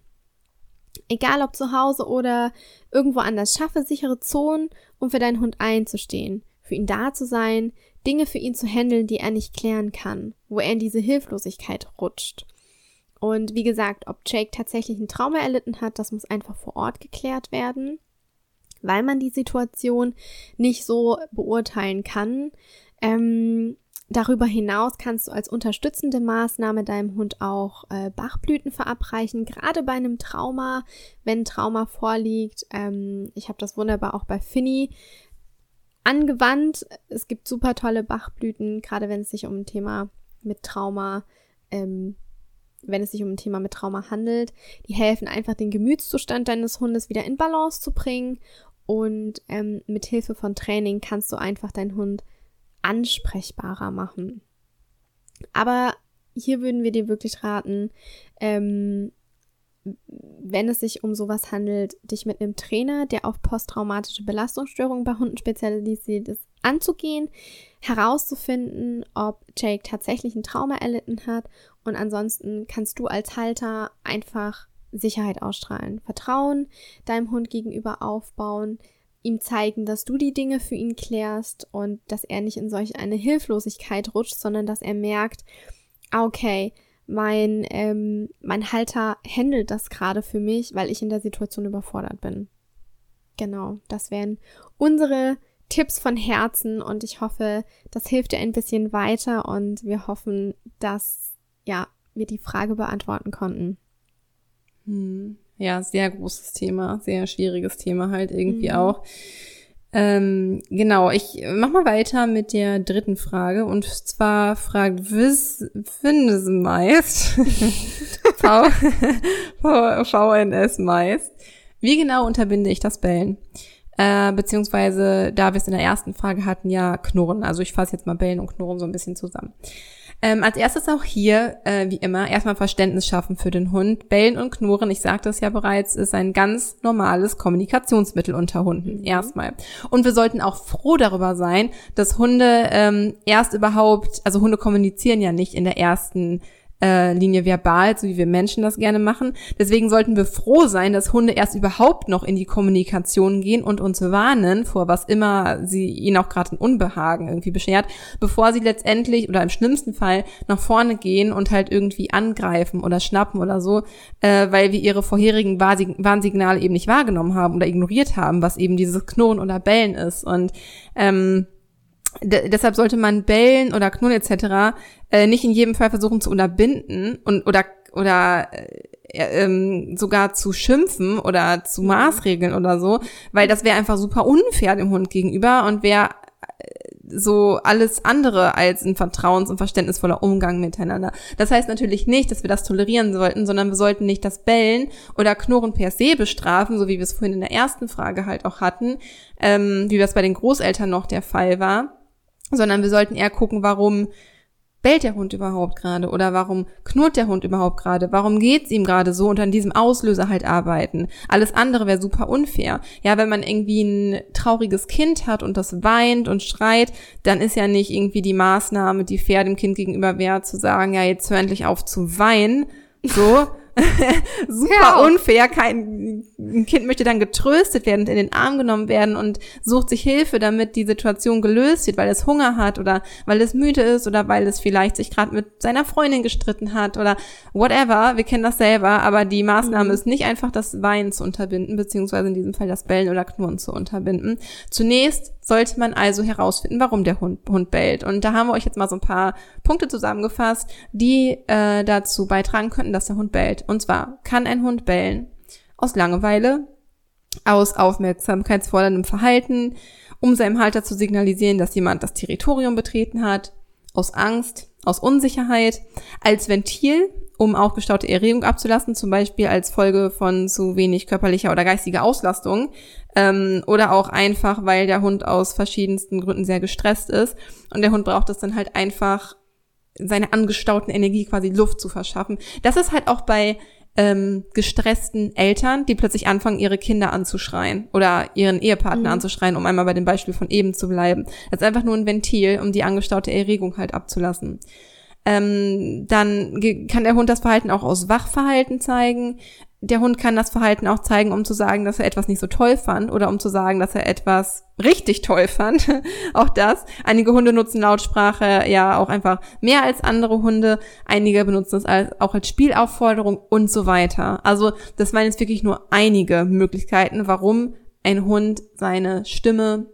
Egal ob zu Hause oder irgendwo anders. Schaffe sichere Zonen, um für deinen Hund einzustehen. Für ihn da zu sein, Dinge für ihn zu handeln, die er nicht klären kann, wo er in diese Hilflosigkeit rutscht. Und wie gesagt, ob Jake tatsächlich ein Trauma erlitten hat, das muss einfach vor Ort geklärt werden, weil man die Situation nicht so beurteilen kann. Ähm, darüber hinaus kannst du als unterstützende Maßnahme deinem Hund auch äh, Bachblüten verabreichen, gerade bei einem Trauma, wenn Trauma vorliegt. Ähm, ich habe das wunderbar auch bei Finny angewandt. Es gibt super tolle Bachblüten, gerade wenn es sich um ein Thema mit Trauma ähm, wenn es sich um ein Thema mit Trauma handelt. Die helfen einfach, den Gemütszustand deines Hundes wieder in Balance zu bringen. Und ähm, mit Hilfe von Training kannst du einfach deinen Hund ansprechbarer machen. Aber hier würden wir dir wirklich raten, ähm, wenn es sich um sowas handelt, dich mit einem Trainer, der auf posttraumatische Belastungsstörungen bei Hunden spezialisiert ist, anzugehen, herauszufinden, ob Jake tatsächlich ein Trauma erlitten hat und ansonsten kannst du als Halter einfach Sicherheit ausstrahlen, Vertrauen deinem Hund gegenüber aufbauen, ihm zeigen, dass du die Dinge für ihn klärst und dass er nicht in solch eine Hilflosigkeit rutscht, sondern dass er merkt, ah, okay, mein, ähm, mein Halter handelt das gerade für mich, weil ich in der Situation überfordert bin. Genau, das wären unsere Tipps von Herzen und ich hoffe, das hilft dir ein bisschen weiter und wir hoffen, dass ja, wir die Frage beantworten konnten. Hm. Ja, sehr großes Thema, sehr schwieriges Thema halt irgendwie mhm. auch. Ähm, genau, ich mach mal weiter mit der dritten Frage und zwar fragt Wiss Findes meist <laughs> v, VNS meist. Wie genau unterbinde ich das Bellen? Äh, beziehungsweise, da wir es in der ersten Frage hatten, ja Knurren. Also ich fasse jetzt mal Bellen und Knurren so ein bisschen zusammen. Ähm, als erstes auch hier, äh, wie immer, erstmal Verständnis schaffen für den Hund. Bellen und Knurren, ich sagte es ja bereits, ist ein ganz normales Kommunikationsmittel unter Hunden. Mhm. Erstmal. Und wir sollten auch froh darüber sein, dass Hunde ähm, erst überhaupt, also Hunde kommunizieren ja nicht in der ersten äh, Linie verbal, so wie wir Menschen das gerne machen. Deswegen sollten wir froh sein, dass Hunde erst überhaupt noch in die Kommunikation gehen und uns warnen, vor was immer sie ihnen auch gerade ein Unbehagen irgendwie beschert, bevor sie letztendlich oder im schlimmsten Fall nach vorne gehen und halt irgendwie angreifen oder schnappen oder so, äh, weil wir ihre vorherigen Warnsignale eben nicht wahrgenommen haben oder ignoriert haben, was eben dieses Knurren oder Bellen ist. Und ähm, deshalb sollte man bellen oder knurren etc. Äh, nicht in jedem Fall versuchen zu unterbinden und oder oder äh, ähm, sogar zu schimpfen oder zu maßregeln oder so, weil das wäre einfach super unfair dem Hund gegenüber und wäre äh, so alles andere als ein vertrauens- und verständnisvoller Umgang miteinander. Das heißt natürlich nicht, dass wir das tolerieren sollten, sondern wir sollten nicht das Bellen oder Knurren per se bestrafen, so wie wir es vorhin in der ersten Frage halt auch hatten, ähm, wie das bei den Großeltern noch der Fall war sondern wir sollten eher gucken, warum bellt der Hund überhaupt gerade oder warum knurrt der Hund überhaupt gerade? Warum geht's ihm gerade so und an diesem Auslöser halt arbeiten? Alles andere wäre super unfair. Ja, wenn man irgendwie ein trauriges Kind hat und das weint und schreit, dann ist ja nicht irgendwie die Maßnahme, die fair dem Kind gegenüber wäre, zu sagen, ja, jetzt hör endlich auf zu weinen. So, <laughs> super unfair. Kein ein Kind möchte dann getröstet werden und in den Arm genommen werden und sucht sich Hilfe, damit die Situation gelöst wird, weil es Hunger hat oder weil es müde ist oder weil es vielleicht sich gerade mit seiner Freundin gestritten hat oder whatever. Wir kennen das selber, aber die Maßnahme mhm. ist nicht einfach das Weinen zu unterbinden, beziehungsweise in diesem Fall das Bellen oder Knurren zu unterbinden. Zunächst sollte man also herausfinden, warum der Hund, Hund bellt. Und da haben wir euch jetzt mal so ein paar Punkte zusammengefasst, die äh, dazu beitragen könnten, dass der Hund bellt. Und zwar kann ein Hund bellen aus Langeweile, aus aufmerksamkeitsforderndem Verhalten, um seinem Halter zu signalisieren, dass jemand das Territorium betreten hat, aus Angst, aus Unsicherheit, als Ventil, um aufgestaute Erregung abzulassen, zum Beispiel als Folge von zu wenig körperlicher oder geistiger Auslastung, ähm, oder auch einfach, weil der Hund aus verschiedensten Gründen sehr gestresst ist. Und der Hund braucht es dann halt einfach, seine angestauten Energie quasi Luft zu verschaffen. Das ist halt auch bei ähm, gestressten Eltern, die plötzlich anfangen, ihre Kinder anzuschreien oder ihren Ehepartner mhm. anzuschreien, um einmal bei dem Beispiel von eben zu bleiben. Das ist einfach nur ein Ventil, um die angestaute Erregung halt abzulassen. Ähm, dann kann der Hund das Verhalten auch aus Wachverhalten zeigen der Hund kann das Verhalten auch zeigen, um zu sagen, dass er etwas nicht so toll fand oder um zu sagen, dass er etwas richtig toll fand. <laughs> auch das. Einige Hunde nutzen Lautsprache ja auch einfach mehr als andere Hunde. Einige benutzen es als, auch als Spielaufforderung und so weiter. Also das waren jetzt wirklich nur einige Möglichkeiten, warum ein Hund seine Stimme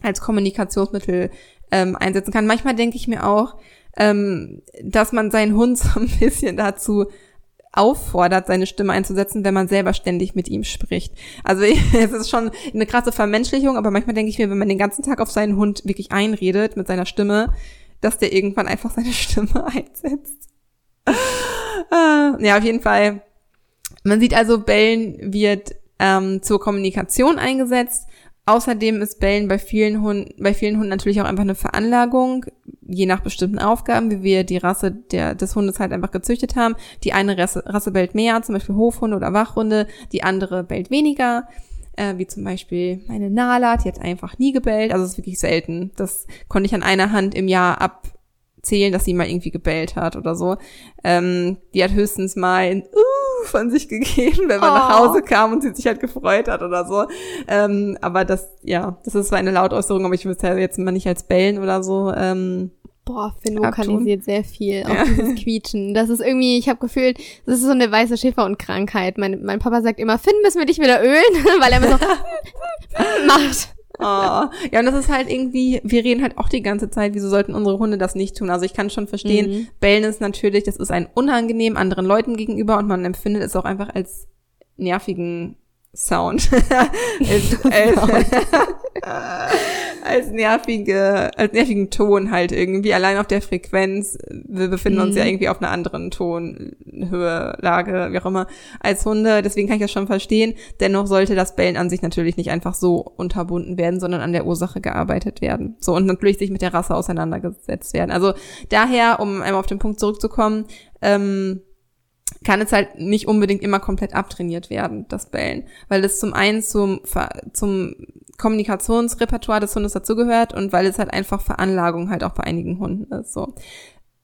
als Kommunikationsmittel ähm, einsetzen kann. Manchmal denke ich mir auch, ähm, dass man seinen Hund <laughs> so ein bisschen dazu auffordert, seine Stimme einzusetzen, wenn man selber ständig mit ihm spricht. Also <laughs> es ist schon eine krasse Vermenschlichung, aber manchmal denke ich mir, wenn man den ganzen Tag auf seinen Hund wirklich einredet mit seiner Stimme, dass der irgendwann einfach seine <laughs> Stimme einsetzt. Äh, ja, auf jeden Fall. Man sieht also, Bellen wird ähm, zur Kommunikation eingesetzt Außerdem ist Bellen bei vielen Hunden, bei vielen Hunden natürlich auch einfach eine Veranlagung, je nach bestimmten Aufgaben, wie wir die Rasse der, des Hundes halt einfach gezüchtet haben. Die eine Rasse, Rasse bellt mehr, zum Beispiel Hofhunde oder Wachhunde, die andere bellt weniger, äh, wie zum Beispiel meine Nala, die hat einfach nie gebellt, also es ist wirklich selten. Das konnte ich an einer Hand im Jahr ab zählen, dass sie mal irgendwie gebellt hat oder so. Ähm, die hat höchstens mal ein uh von sich gegeben, wenn man oh. nach Hause kam und sie sich halt gefreut hat oder so. Ähm, aber das, ja, das ist zwar eine Lautäußerung, aber ich würde es ja jetzt mal nicht als bellen oder so. Ähm, Boah, Finn vokalisiert sehr viel, auch ja. dieses Quietschen. Das ist irgendwie, ich habe gefühlt, das ist so eine weiße Schäfer- und Krankheit. Mein, mein Papa sagt immer, Finn, müssen wir dich wieder ölen? <laughs> Weil er immer so <laughs> macht. Oh. Ja, und das ist halt irgendwie, wir reden halt auch die ganze Zeit, wieso sollten unsere Hunde das nicht tun? Also ich kann schon verstehen, mhm. Bellen ist natürlich, das ist ein unangenehm anderen Leuten gegenüber und man empfindet es auch einfach als nervigen Sound. <laughs> als, als, <laughs> <laughs> als nervige, als nervigen Ton halt irgendwie, allein auf der Frequenz. Wir befinden uns ja mhm. irgendwie auf einer anderen Tonhöhe, Lage, wie auch immer, als Hunde. Deswegen kann ich das schon verstehen. Dennoch sollte das Bellen an sich natürlich nicht einfach so unterbunden werden, sondern an der Ursache gearbeitet werden. So, und natürlich sich mit der Rasse auseinandergesetzt werden. Also daher, um einmal auf den Punkt zurückzukommen, ähm, kann es halt nicht unbedingt immer komplett abtrainiert werden, das Bellen, weil es zum einen zum, zum Kommunikationsrepertoire des Hundes dazugehört und weil es halt einfach Veranlagung halt auch bei einigen Hunden ist, so.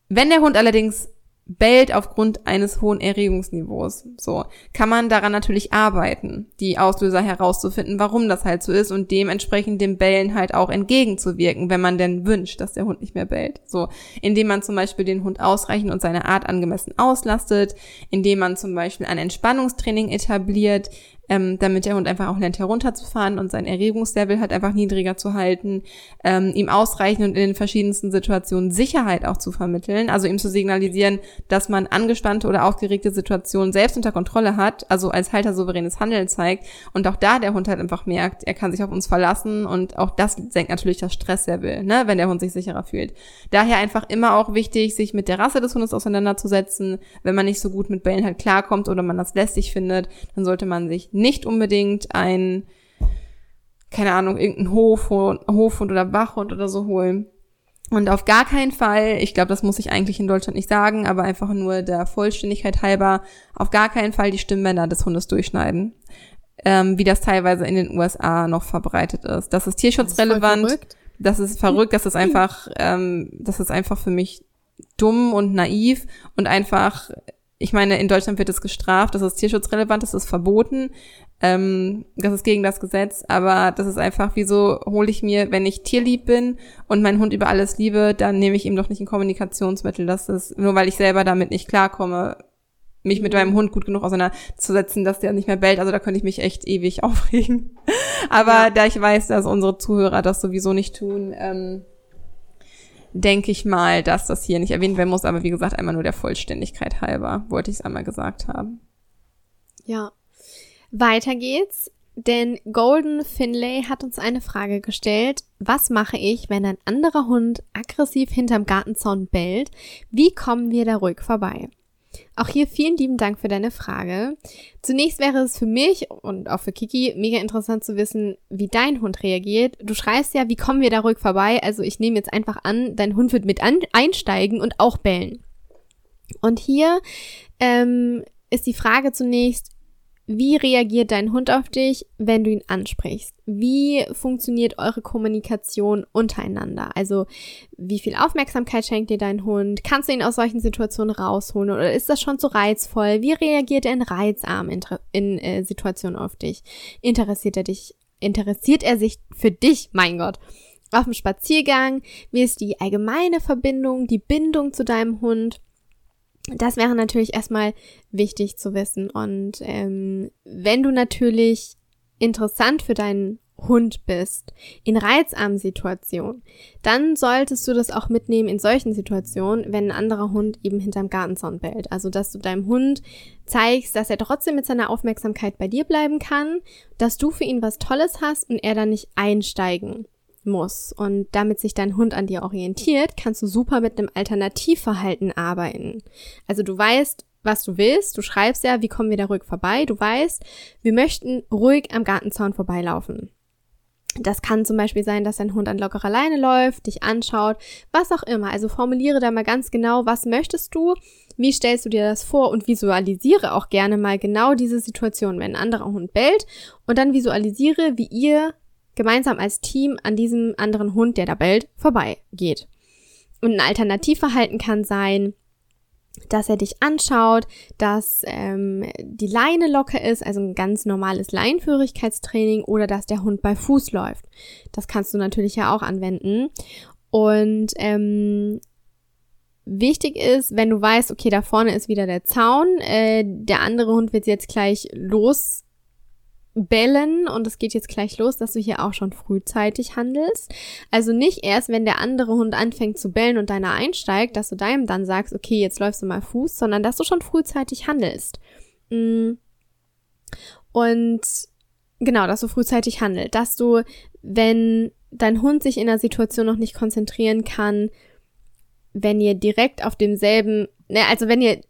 Wenn der Hund allerdings bellt aufgrund eines hohen Erregungsniveaus. So kann man daran natürlich arbeiten, die Auslöser herauszufinden, warum das halt so ist und dementsprechend dem Bellen halt auch entgegenzuwirken, wenn man denn wünscht, dass der Hund nicht mehr bellt. So, indem man zum Beispiel den Hund ausreichend und seine Art angemessen auslastet, indem man zum Beispiel ein Entspannungstraining etabliert, ähm, damit der Hund einfach auch lernt herunterzufahren und sein Erregungslevel halt einfach niedriger zu halten, ähm, ihm ausreichend und in den verschiedensten Situationen Sicherheit auch zu vermitteln, also ihm zu signalisieren, dass man angespannte oder aufgeregte Situationen selbst unter Kontrolle hat, also als Halter souveränes Handeln zeigt und auch da der Hund halt einfach merkt, er kann sich auf uns verlassen und auch das senkt natürlich das Stresslevel, ne, wenn der Hund sich sicherer fühlt. Daher einfach immer auch wichtig, sich mit der Rasse des Hundes auseinanderzusetzen. Wenn man nicht so gut mit Bällen halt klarkommt oder man das lästig findet, dann sollte man sich nicht unbedingt ein, keine Ahnung, irgendeinen Hofhund, Hofhund oder Wachhund oder so holen. Und auf gar keinen Fall, ich glaube, das muss ich eigentlich in Deutschland nicht sagen, aber einfach nur der Vollständigkeit halber, auf gar keinen Fall die Stimmbänder des Hundes durchschneiden. Ähm, wie das teilweise in den USA noch verbreitet ist. Das ist tierschutzrelevant. Das ist, das ist verrückt, das ist einfach, ähm, das ist einfach für mich dumm und naiv und einfach ich meine, in Deutschland wird es gestraft, das ist tierschutzrelevant, das ist verboten, ähm, das ist gegen das Gesetz, aber das ist einfach, wieso hole ich mir, wenn ich tierlieb bin und meinen Hund über alles liebe, dann nehme ich ihm doch nicht ein Kommunikationsmittel. Das ist, nur weil ich selber damit nicht klarkomme, mich mit meinem Hund gut genug auseinanderzusetzen, dass der nicht mehr bellt. Also da könnte ich mich echt ewig <laughs> aufregen. Aber ja. da ich weiß, dass unsere Zuhörer das sowieso nicht tun, ähm, denke ich mal, dass das hier nicht erwähnt werden muss. Aber wie gesagt, einmal nur der Vollständigkeit halber wollte ich es einmal gesagt haben. Ja. Weiter geht's. Denn Golden Finlay hat uns eine Frage gestellt. Was mache ich, wenn ein anderer Hund aggressiv hinterm Gartenzaun bellt? Wie kommen wir da ruhig vorbei? Auch hier vielen lieben Dank für deine Frage. Zunächst wäre es für mich und auch für Kiki mega interessant zu wissen, wie dein Hund reagiert. Du schreibst ja, wie kommen wir da ruhig vorbei? Also ich nehme jetzt einfach an, dein Hund wird mit an einsteigen und auch bellen. Und hier ähm, ist die Frage zunächst, wie reagiert dein Hund auf dich, wenn du ihn ansprichst? Wie funktioniert eure Kommunikation untereinander? Also, wie viel Aufmerksamkeit schenkt dir dein Hund? Kannst du ihn aus solchen Situationen rausholen oder ist das schon zu reizvoll? Wie reagiert er in reizarm in, in äh, Situationen auf dich? Interessiert er dich? Interessiert er sich für dich? Mein Gott. Auf dem Spaziergang? Wie ist die allgemeine Verbindung, die Bindung zu deinem Hund? Das wäre natürlich erstmal wichtig zu wissen. Und ähm, wenn du natürlich interessant für deinen Hund bist, in reizarmen Situationen, dann solltest du das auch mitnehmen in solchen Situationen, wenn ein anderer Hund eben hinterm Gartenzaun bellt. Also, dass du deinem Hund zeigst, dass er trotzdem mit seiner Aufmerksamkeit bei dir bleiben kann, dass du für ihn was Tolles hast und er dann nicht einsteigen muss. Und damit sich dein Hund an dir orientiert, kannst du super mit einem Alternativverhalten arbeiten. Also du weißt, was du willst. Du schreibst ja, wie kommen wir da ruhig vorbei. Du weißt, wir möchten ruhig am Gartenzaun vorbeilaufen. Das kann zum Beispiel sein, dass dein Hund an lockerer Leine läuft, dich anschaut, was auch immer. Also formuliere da mal ganz genau, was möchtest du, wie stellst du dir das vor und visualisiere auch gerne mal genau diese Situation, wenn ein anderer Hund bellt und dann visualisiere, wie ihr gemeinsam als Team an diesem anderen Hund, der da bellt, vorbeigeht. Und ein Alternativverhalten kann sein, dass er dich anschaut, dass ähm, die Leine locker ist, also ein ganz normales Leinführigkeitstraining oder dass der Hund bei Fuß läuft. Das kannst du natürlich ja auch anwenden. Und ähm, wichtig ist, wenn du weißt, okay, da vorne ist wieder der Zaun, äh, der andere Hund wird jetzt gleich los bellen und es geht jetzt gleich los, dass du hier auch schon frühzeitig handelst. Also nicht erst, wenn der andere Hund anfängt zu bellen und deiner einsteigt, dass du deinem dann sagst, okay, jetzt läufst du mal Fuß, sondern dass du schon frühzeitig handelst. Mm. Und genau, dass du frühzeitig handelst, dass du, wenn dein Hund sich in der Situation noch nicht konzentrieren kann, wenn ihr direkt auf demselben, ne, also wenn ihr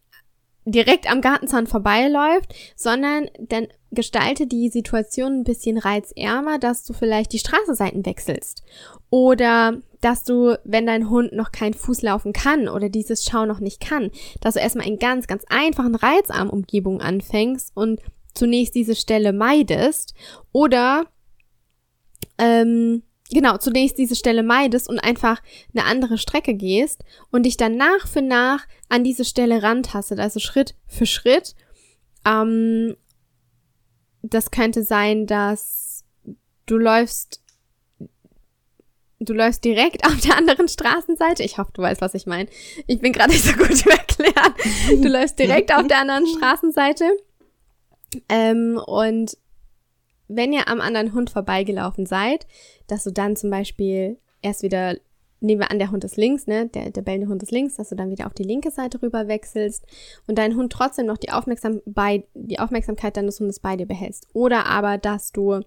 direkt am Gartenzaun vorbeiläuft, sondern dann gestalte die Situation ein bisschen reizärmer, dass du vielleicht die Straßenseiten wechselst. Oder dass du, wenn dein Hund noch kein Fuß laufen kann oder dieses Schau noch nicht kann, dass du erstmal in ganz, ganz einfachen Reizarmumgebungen anfängst und zunächst diese Stelle meidest. Oder ähm, genau, zunächst diese Stelle meidest und einfach eine andere Strecke gehst und dich dann nach für nach an diese Stelle rantastet, also Schritt für Schritt. Ähm, das könnte sein, dass du läufst du läufst direkt auf der anderen Straßenseite. Ich hoffe, du weißt, was ich meine. Ich bin gerade nicht so gut zu erklären. Du läufst direkt auf der anderen <laughs> Straßenseite. Ähm, und wenn ihr am anderen Hund vorbeigelaufen seid, dass du dann zum Beispiel erst wieder, nehmen wir an, der Hund ist links, ne, der, der bellende Hund ist links, dass du dann wieder auf die linke Seite rüber wechselst und dein Hund trotzdem noch die, Aufmerksam bei, die Aufmerksamkeit deines Hundes bei dir behältst. Oder aber, dass du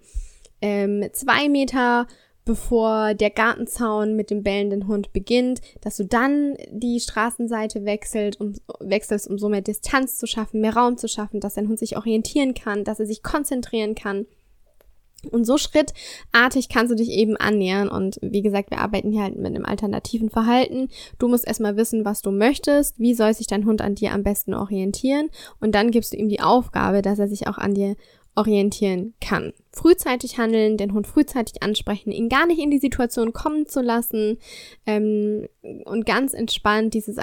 ähm, zwei Meter bevor der Gartenzaun mit dem bellenden Hund beginnt, dass du dann die Straßenseite wechselt, um, wechselst, um so mehr Distanz zu schaffen, mehr Raum zu schaffen, dass dein Hund sich orientieren kann, dass er sich konzentrieren kann. Und so schrittartig kannst du dich eben annähern. Und wie gesagt, wir arbeiten hier halt mit einem alternativen Verhalten. Du musst erstmal wissen, was du möchtest. Wie soll sich dein Hund an dir am besten orientieren? Und dann gibst du ihm die Aufgabe, dass er sich auch an dir orientieren kann. Frühzeitig handeln, den Hund frühzeitig ansprechen, ihn gar nicht in die Situation kommen zu lassen ähm, und ganz entspannt dieses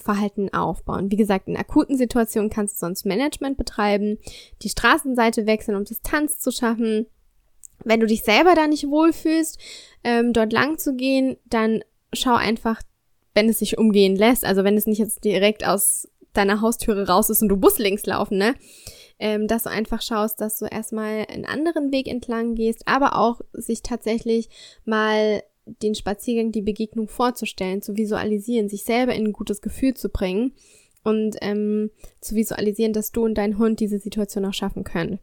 Alternativverhalten aufbauen. Wie gesagt, in akuten Situationen kannst du sonst Management betreiben, die Straßenseite wechseln, um Distanz zu schaffen. Wenn du dich selber da nicht wohlfühlst, ähm, dort lang zu gehen, dann schau einfach, wenn es sich umgehen lässt, also wenn es nicht jetzt direkt aus deiner Haustüre raus ist und du Bus links laufen, ne? ähm, dass du einfach schaust, dass du erstmal einen anderen Weg entlang gehst, aber auch sich tatsächlich mal den Spaziergang, die Begegnung vorzustellen, zu visualisieren, sich selber in ein gutes Gefühl zu bringen und ähm, zu visualisieren, dass du und dein Hund diese Situation auch schaffen können.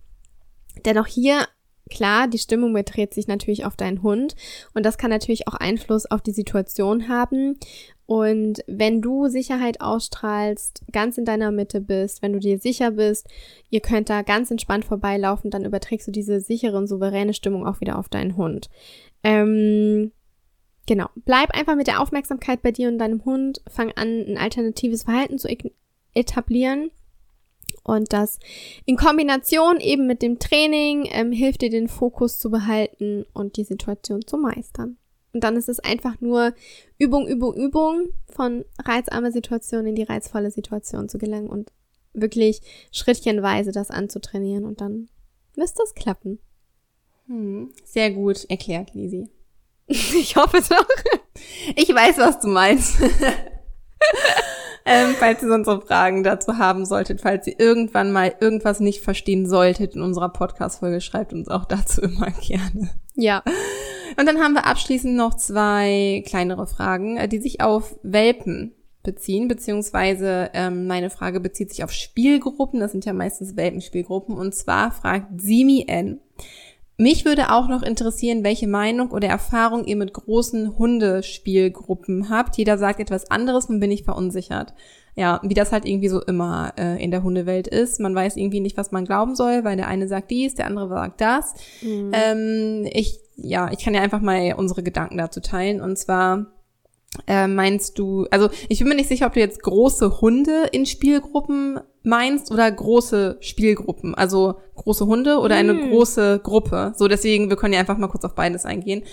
Dennoch hier Klar, die Stimmung beträgt sich natürlich auf deinen Hund und das kann natürlich auch Einfluss auf die Situation haben. Und wenn du Sicherheit ausstrahlst, ganz in deiner Mitte bist, wenn du dir sicher bist, ihr könnt da ganz entspannt vorbeilaufen, dann überträgst du diese sichere und souveräne Stimmung auch wieder auf deinen Hund. Ähm, genau. Bleib einfach mit der Aufmerksamkeit bei dir und deinem Hund. Fang an, ein alternatives Verhalten zu etablieren. Und das in Kombination eben mit dem Training ähm, hilft dir den Fokus zu behalten und die Situation zu meistern. Und dann ist es einfach nur Übung, Übung, Übung von reizarmer Situation in die reizvolle Situation zu gelangen und wirklich schrittchenweise das anzutrainieren und dann müsste es klappen. Hm, sehr gut erklärt, Lisi. <laughs> ich hoffe es auch. Ich weiß, was du meinst. <laughs> ähm, falls ihr unsere Fragen dazu haben solltet, falls ihr irgendwann mal irgendwas nicht verstehen solltet in unserer Podcast-Folge, schreibt uns auch dazu immer gerne. Ja. Und dann haben wir abschließend noch zwei kleinere Fragen, äh, die sich auf Welpen beziehen, beziehungsweise ähm, meine Frage bezieht sich auf Spielgruppen, das sind ja meistens Welpenspielgruppen, und zwar fragt Simi N. Mich würde auch noch interessieren, welche Meinung oder Erfahrung ihr mit großen Hundespielgruppen habt. Jeder sagt etwas anderes, nun bin ich verunsichert. Ja, wie das halt irgendwie so immer äh, in der Hundewelt ist. Man weiß irgendwie nicht, was man glauben soll, weil der eine sagt dies, der andere sagt das. Mhm. Ähm, ich, ja, ich kann ja einfach mal unsere Gedanken dazu teilen. Und zwar äh, meinst du, also ich bin mir nicht sicher, ob du jetzt große Hunde in Spielgruppen meinst oder große Spielgruppen, also große Hunde oder eine hm. große Gruppe. So deswegen, wir können ja einfach mal kurz auf beides eingehen.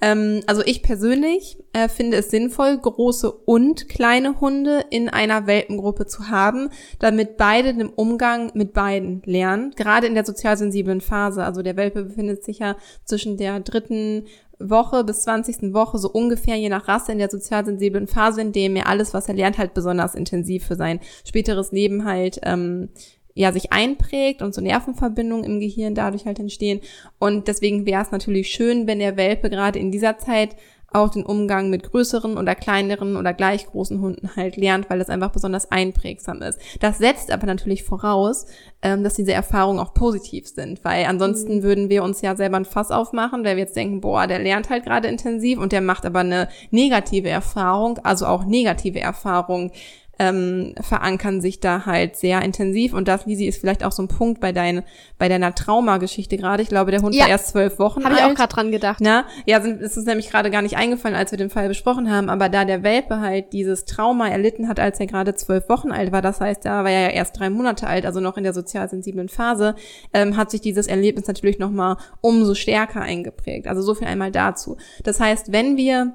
Ähm, also ich persönlich äh, finde es sinnvoll, große und kleine Hunde in einer Welpengruppe zu haben, damit beide den Umgang mit beiden lernen, gerade in der sozialsensiblen Phase. Also der Welpe befindet sich ja zwischen der dritten Woche bis 20. Woche so ungefähr je nach Rasse in der sozialsensiblen Phase, in dem er alles, was er lernt, halt besonders intensiv für sein späteres Leben halt ähm, ja sich einprägt und so Nervenverbindungen im Gehirn dadurch halt entstehen. Und deswegen wäre es natürlich schön, wenn der Welpe gerade in dieser Zeit auch den Umgang mit größeren oder kleineren oder gleich großen Hunden halt lernt, weil das einfach besonders einprägsam ist. Das setzt aber natürlich voraus, ähm, dass diese Erfahrungen auch positiv sind, weil ansonsten mhm. würden wir uns ja selber ein Fass aufmachen, weil wir jetzt denken, boah, der lernt halt gerade intensiv und der macht aber eine negative Erfahrung, also auch negative Erfahrungen ähm, verankern sich da halt sehr intensiv. Und das, Lisi, ist vielleicht auch so ein Punkt bei, dein, bei deiner Traumageschichte gerade. Ich glaube, der Hund Ja. war erst zwölf Wochen Habe alt. ich auch gerade dran gedacht. Na, ja, sind, ist uns nämlich gerade gar nicht eingefallen, als wir den Fall besprochen haben, aber da der Welpe halt dieses Trauma erlitten hat, als er gerade zwölf Wochen alt war, das heißt, da war er ja erst drei Monate alt, also noch in der sozial sensiblen Phase, ähm, hat sich dieses Erlebnis natürlich nochmal umso stärker eingeprägt. Also so viel einmal dazu. Das heißt, wenn wir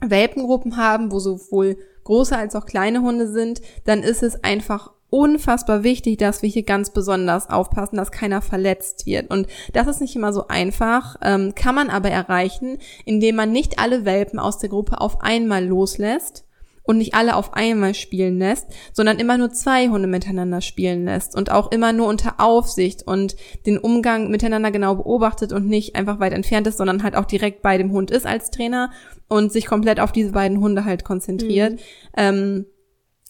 Welpengruppen haben, wo sowohl große als auch kleine Hunde sind, dann ist es einfach unfassbar wichtig, dass wir hier ganz besonders aufpassen, dass keiner verletzt wird. Und das ist nicht immer so einfach, ähm, kann man aber erreichen, indem man nicht alle Welpen aus der Gruppe auf einmal loslässt und nicht alle auf einmal spielen lässt, sondern immer nur zwei Hunde miteinander spielen lässt und auch immer nur unter Aufsicht und den Umgang miteinander genau beobachtet und nicht einfach weit entfernt ist, sondern halt auch direkt bei dem Hund ist als Trainer und sich komplett auf diese beiden Hunde halt konzentriert. Ähm,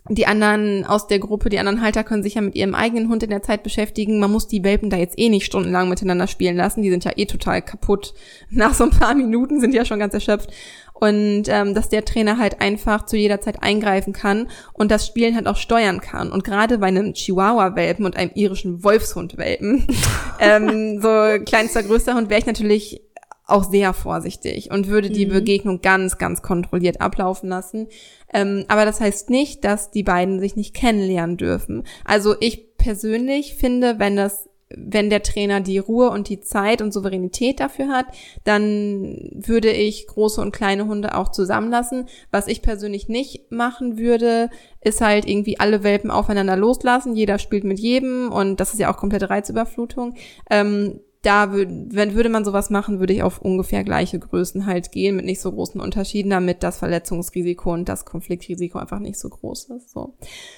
die anderen aus der Gruppe, die anderen Halter können sich ja mit ihrem eigenen Hund in der Zeit beschäftigen. Man muss die Welpen da jetzt eh nicht stundenlang miteinander spielen lassen. Die sind ja eh total kaputt. <laughs> Nach so ein paar Minuten sind die ja schon ganz erschöpft. Und ähm, dass der Trainer halt einfach zu jeder Zeit eingreifen kann und das Spielen halt auch steuern kann. Und gerade bei einem Chihuahua-Welpen und einem irischen Wolfshund-Welpen, <laughs> ähm, so kleinster, größter Hund, wäre ich natürlich auch sehr vorsichtig und würde die Mhm. Begegnung ganz, ganz kontrolliert ablaufen lassen. Ähm, aber das heißt nicht, dass die beiden sich nicht kennenlernen dürfen. Also ich persönlich finde, wenn das wenn der Trainer die Ruhe und die Zeit und Souveränität dafür hat, dann würde ich große und kleine Hunde auch zusammenlassen. Was ich persönlich nicht machen würde, ist halt irgendwie alle Welpen aufeinander loslassen. Jeder spielt mit jedem und das ist ja auch komplette Reizüberflutung. Ähm, da würd, wenn würde man sowas machen, würde ich auf ungefähr gleiche Größen halt gehen mit nicht so großen Unterschieden, damit das Verletzungsrisiko und das Konfliktrisiko einfach nicht so groß ist. So.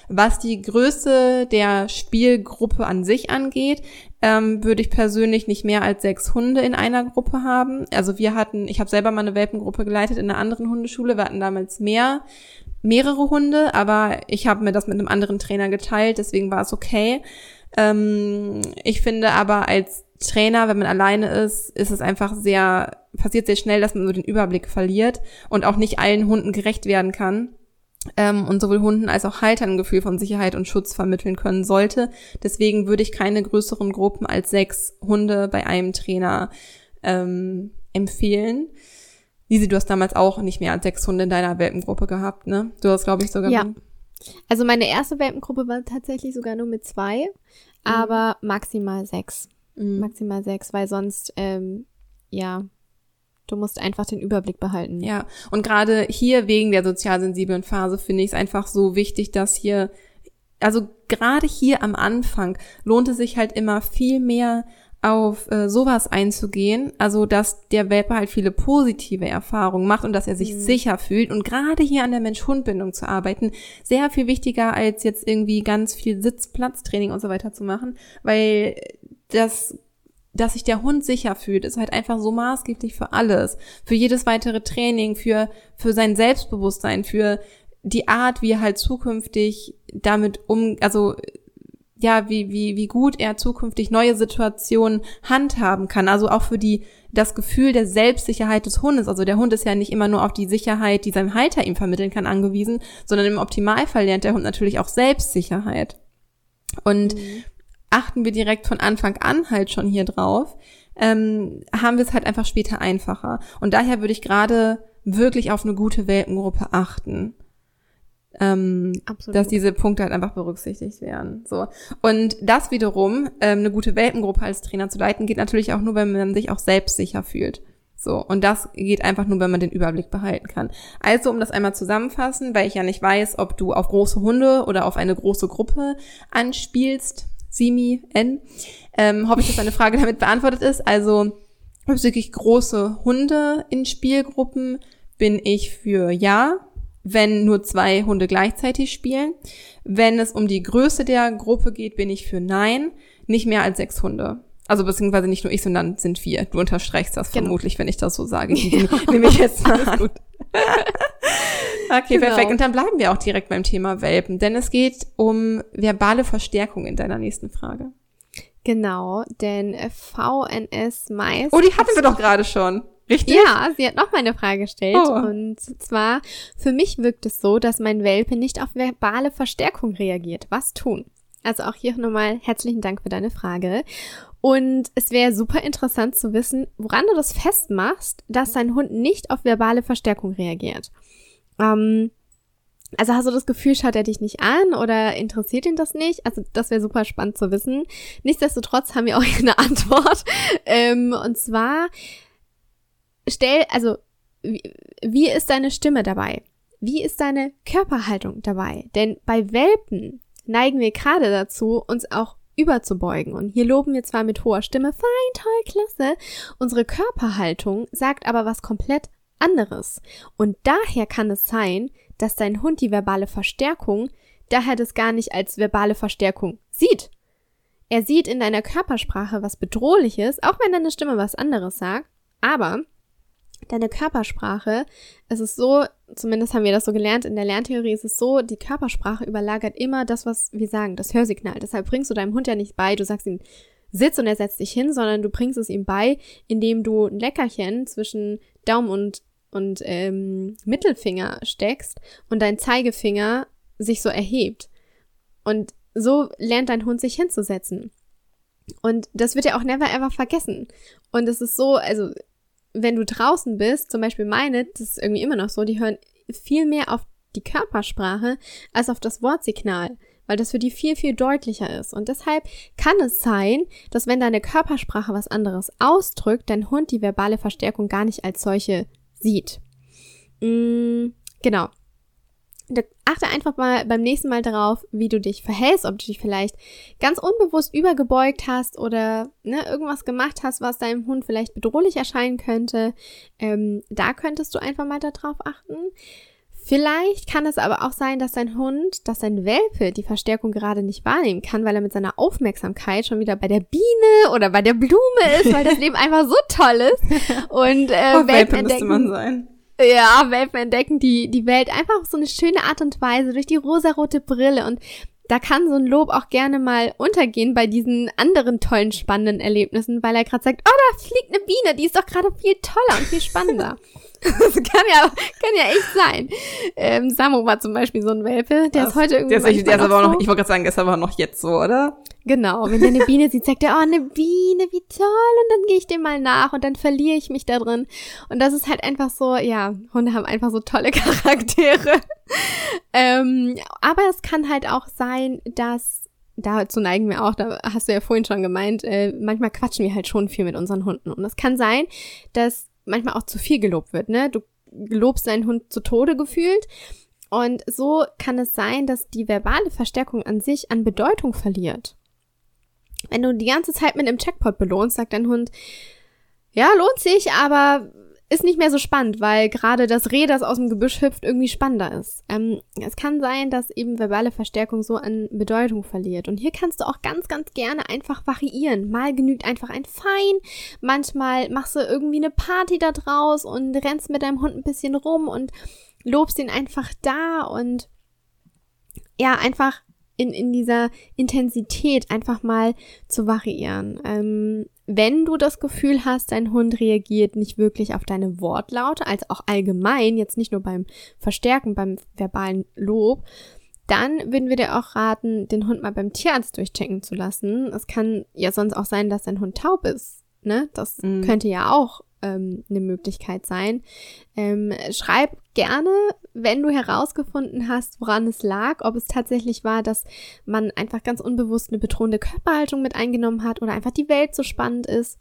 Was die Größe der Spielgruppe an sich angeht, ähm, würde ich persönlich nicht mehr als sechs Hunde in einer Gruppe haben. Also wir hatten, ich habe selber mal eine Welpengruppe geleitet in einer anderen Hundeschule. Wir hatten damals mehr mehrere Hunde, aber ich habe mir das mit einem anderen Trainer geteilt, deswegen war es okay. Ähm, ich finde aber als Trainer, wenn man alleine ist, ist es einfach sehr, passiert sehr schnell, dass man so den Überblick verliert und auch nicht allen Hunden gerecht werden kann. Ähm, und sowohl Hunden als auch Haltern ein Gefühl von Sicherheit und Schutz vermitteln können sollte. Deswegen würde ich keine größeren Gruppen als sechs Hunde bei einem Trainer ähm, empfehlen. Lisi, du hast damals auch nicht mehr als sechs Hunde in deiner Welpengruppe gehabt, ne? Du hast, glaube ich, sogar. Ja. Also meine erste Welpengruppe war tatsächlich sogar nur mit zwei, aber maximal sechs. Mhm. Maximal sechs, weil sonst, ähm, ja, du musst einfach den Überblick behalten. Ja, und gerade hier wegen der sozial sensiblen Phase finde ich es einfach so wichtig, dass hier, also gerade hier am Anfang lohnt es sich halt immer viel mehr auf äh, sowas einzugehen, also dass der Welpe halt viele positive Erfahrungen macht und dass er sich Mhm. sicher fühlt und gerade hier an der Mensch-Hund-Bindung zu arbeiten, sehr viel wichtiger als jetzt irgendwie ganz viel Sitz-Platz-Training und so weiter zu machen, weil das dass sich der Hund sicher fühlt, ist halt einfach so maßgeblich für alles. Für jedes weitere Training, für, für sein Selbstbewusstsein, für die Art, wie er halt zukünftig damit um, also, ja, wie, wie, wie gut er zukünftig neue Situationen handhaben kann. Also auch für die, das Gefühl der Selbstsicherheit des Hundes. Also der Hund ist ja nicht immer nur auf die Sicherheit, die sein Halter ihm vermitteln kann, angewiesen, sondern im Optimalfall lernt der Hund natürlich auch Selbstsicherheit. Und achten wir direkt von Anfang an halt schon hier drauf, ähm, haben wir es halt einfach später einfacher. Und daher würde ich gerade wirklich auf eine gute Welpengruppe achten. Ähm, Absolut. dass diese Punkte halt einfach berücksichtigt werden. So. Und das wiederum, ähm, eine gute Welpengruppe als Trainer zu leiten, geht natürlich auch nur, wenn man sich auch selbstsicher fühlt. So. Und das geht einfach nur, wenn man den Überblick behalten kann. Also, um das einmal zusammenfassen, weil ich ja nicht weiß, ob du auf große Hunde oder auf eine große Gruppe anspielst, Simi, N, ähm, hoffe ich, dass deine Frage damit beantwortet ist. Also, bezüglich große Hunde in Spielgruppen bin ich für ja, wenn nur zwei Hunde gleichzeitig spielen. Wenn es um die Größe der Gruppe geht, bin ich für nein, nicht mehr als sechs Hunde. Also beziehungsweise nicht nur ich, sondern sind wir. Du unterstreichst das Genau. vermutlich, wenn ich das so sage. <laughs> Nehme <laughs> nehme ich jetzt mal an. <laughs> Okay, Genau. perfekt. Und dann bleiben wir auch direkt beim Thema Welpen, denn es geht um verbale Verstärkung in deiner nächsten Frage. Genau, denn VNS meist. Oh, die hatten wir doch gerade schon. Richtig? Ja, sie hat noch mal eine Frage gestellt. Oh. Und zwar, für mich wirkt es so, dass mein Welpe nicht auf verbale Verstärkung reagiert. Was tun? Also auch hier nochmal herzlichen Dank für deine Frage. Und es wäre super interessant zu wissen, woran du das festmachst, dass dein Hund nicht auf verbale Verstärkung reagiert. Ähm, also hast du das Gefühl, schaut er dich nicht an oder interessiert ihn das nicht? Also das wäre super spannend zu wissen. Nichtsdestotrotz haben wir auch <laughs> hier eine Antwort. Ähm, und zwar stell, also wie, wie ist deine Stimme dabei? Wie ist deine Körperhaltung dabei? Denn bei Welpen neigen wir gerade dazu, uns auch überzubeugen. Und hier loben wir zwar mit hoher Stimme, fein, toll, klasse. Unsere Körperhaltung sagt aber was komplett anderes. Und daher kann es sein, dass dein Hund die verbale Verstärkung daher das gar nicht als verbale Verstärkung sieht. Er sieht in deiner Körpersprache was Bedrohliches, auch wenn deine Stimme was anderes sagt, aber deine Körpersprache, es ist so, zumindest haben wir das so gelernt, in der Lerntheorie ist es so, die Körpersprache überlagert immer das, was wir sagen, das Hörsignal. Deshalb bringst du deinem Hund ja nicht bei, du sagst ihm, sitz und er setzt dich hin, sondern du bringst es ihm bei, indem du ein Leckerchen zwischen Daumen und, und ähm, Mittelfinger steckst und dein Zeigefinger sich so erhebt. Und so lernt dein Hund sich hinzusetzen. Und das wird er auch never ever vergessen. Und es ist so, also wenn du draußen bist, zum Beispiel meine, das ist irgendwie immer noch so, die hören viel mehr auf die Körpersprache als auf das Wortsignal, weil das für die viel, viel deutlicher ist. Und deshalb kann es sein, dass wenn deine Körpersprache was anderes ausdrückt, dein Hund die verbale Verstärkung gar nicht als solche sieht. Mm, genau achte einfach mal beim nächsten Mal darauf, wie du dich verhältst, ob du dich vielleicht ganz unbewusst übergebeugt hast oder ne, irgendwas gemacht hast, was deinem Hund vielleicht bedrohlich erscheinen könnte. Ähm, da könntest du einfach mal darauf achten. Vielleicht kann es aber auch sein, dass dein Hund, dass dein Welpe die Verstärkung gerade nicht wahrnehmen kann, weil er mit seiner Aufmerksamkeit schon wieder bei der Biene oder bei der Blume ist, weil das <laughs> Leben einfach so toll ist. Und äh, oh, Welpe müsste man sein ja, Welpen entdecken die, die Welt einfach auf so eine schöne Art und Weise durch die rosarote Brille und da kann so ein Lob auch gerne mal untergehen bei diesen anderen tollen, spannenden Erlebnissen, weil er gerade sagt, oh, da fliegt eine Biene, die ist doch gerade viel toller und viel spannender. <laughs> <laughs> das kann ja, kann ja echt sein. Ähm, Samo war zum Beispiel so ein Welpe, der das, ist heute irgendwie. Der ist, der ist aber so. noch, ich wollte gerade sagen, ist aber noch jetzt so, oder? Genau, wenn der eine Biene sieht, sagt er, oh, eine Biene, wie toll. Und dann gehe ich dem mal nach und dann verliere ich mich da drin. Und das ist halt einfach so, ja, Hunde haben einfach so tolle <laughs> Charaktere. ähm, aber es kann halt auch sein, dass, dazu neigen wir auch, da hast du ja vorhin schon gemeint, äh, manchmal quatschen wir halt schon viel mit unseren Hunden. Und es kann sein, dass manchmal auch zu viel gelobt wird, ne? Du lobst deinen Hund zu Tode gefühlt. Und so kann es sein, dass die verbale Verstärkung an sich an Bedeutung verliert. Wenn du die ganze Zeit mit einem Checkpot belohnst, sagt dein Hund, ja, lohnt sich, aber ist nicht mehr so spannend, weil gerade das Reh, das aus dem Gebüsch hüpft, irgendwie spannender ist. Ähm, es kann sein, dass eben verbale Verstärkung so an Bedeutung verliert. Und hier kannst du auch ganz, ganz gerne einfach variieren. Mal genügt einfach ein Fein, manchmal machst du irgendwie eine Party da draus und rennst mit deinem Hund ein bisschen rum und lobst ihn einfach da und ja, einfach in, in dieser Intensität einfach mal zu variieren. Ähm, wenn du das Gefühl hast, dein Hund reagiert nicht wirklich auf deine Wortlaute, als auch allgemein, jetzt nicht nur beim Verstärken, beim verbalen Lob, dann würden wir dir auch raten, den Hund mal beim Tierarzt durchchecken zu lassen. Es kann ja sonst auch sein, dass dein Hund taub ist. Ne? Das mm. könnte ja auch ähm, eine Möglichkeit sein. Ähm, schreib gerne, wenn du herausgefunden hast, woran es lag, ob es tatsächlich war, dass man einfach ganz unbewusst eine bedrohende Körperhaltung mit eingenommen hat oder einfach die Welt so spannend ist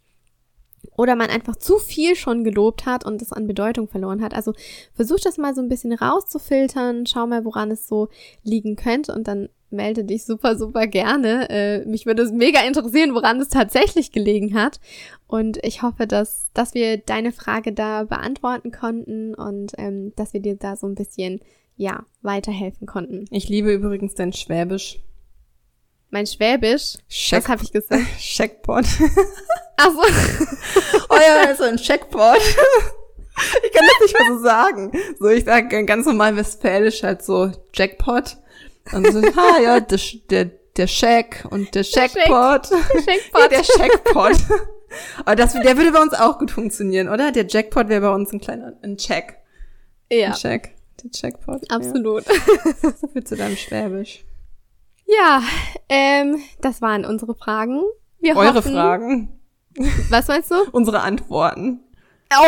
oder man einfach zu viel schon gelobt hat und es an Bedeutung verloren hat. Also versuch das mal so ein bisschen rauszufiltern, schau mal, woran es so liegen könnte und dann melde dich super, super gerne. Äh, mich würde es mega interessieren, woran es tatsächlich gelegen hat. Und ich hoffe, dass, dass wir deine Frage da beantworten konnten und ähm, dass wir dir da so ein bisschen, ja, weiterhelfen konnten. Ich liebe übrigens dein Schwäbisch. Mein Schwäbisch? Check Was habe ich gesagt? <laughs> Checkpot. Ach so. <laughs> oh ja, so ein Checkpot. Ich kann das nicht mehr so sagen. So, ich sage ganz normal westfälisch halt so Jackpot. Und so, ah ja, der, der, der Scheck und der Checkpot. Der der <laughs> Checkpot. Aber das, der würde bei uns auch gut funktionieren, oder? Der Jackpot wäre bei uns ein kleiner, ein Check. Ja. Ein Check. Der Jackpot. Absolut. Ja. So viel zu deinem Schwäbisch. Ja, ähm, das waren unsere Fragen. Wir Eure hoffen, Fragen. Was meinst du? Unsere Antworten.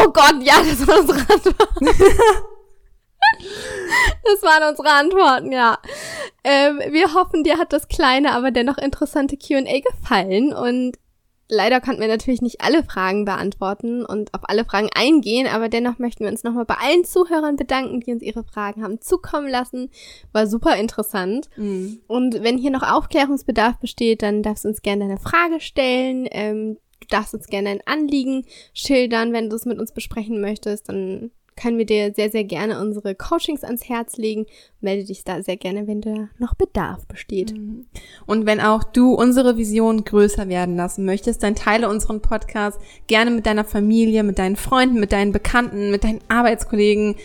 Oh Gott, ja, das waren unsere Antworten. <laughs> das waren unsere Antworten, ja. Ähm, wir hoffen, dir hat das kleine, aber dennoch interessante Q&A gefallen und Leider konnten wir natürlich nicht alle Fragen beantworten und auf alle Fragen eingehen, aber dennoch möchten wir uns nochmal bei allen Zuhörern bedanken, die uns ihre Fragen haben zukommen lassen. War super interessant. Mhm. Und wenn hier noch Aufklärungsbedarf besteht, dann darfst du uns gerne deine Frage stellen. Ähm, du darfst uns gerne ein Anliegen schildern, wenn du es mit uns besprechen möchtest. Dann können wir dir sehr, sehr gerne unsere Coachings ans Herz legen. Melde dich da sehr gerne, wenn da noch Bedarf besteht. Mhm. Und wenn auch du unsere Vision größer werden lassen möchtest, dann teile unseren Podcast gerne mit deiner Familie, mit deinen Freunden, mit deinen Bekannten, mit deinen Arbeitskollegen,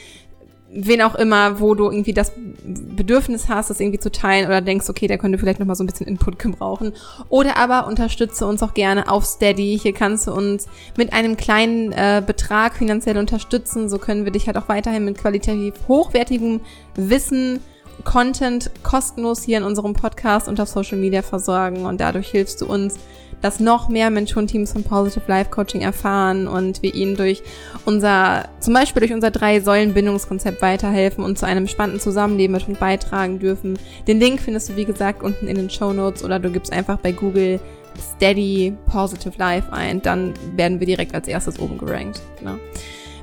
wen auch immer, wo du irgendwie das Bedürfnis hast, das irgendwie zu teilen oder denkst, okay, der könnte vielleicht nochmal so ein bisschen Input gebrauchen. Oder aber unterstütze uns auch gerne auf Steady. Hier kannst du uns mit einem kleinen äh, Betrag finanziell unterstützen. So können wir dich halt auch weiterhin mit qualitativ hochwertigem Wissen Content kostenlos hier in unserem Podcast und auf Social Media versorgen und dadurch hilfst du uns, dass noch mehr Mentorenteams von Positive Life Coaching erfahren und wir ihnen durch unser, zum Beispiel durch unser drei Säulen Bindungskonzept weiterhelfen und zu einem spannenden Zusammenleben mit und beitragen dürfen. Den Link findest du, wie gesagt, unten in den Show Notes oder du gibst einfach bei Google Steady Positive Life ein, dann werden wir direkt als erstes oben gerankt. Genau.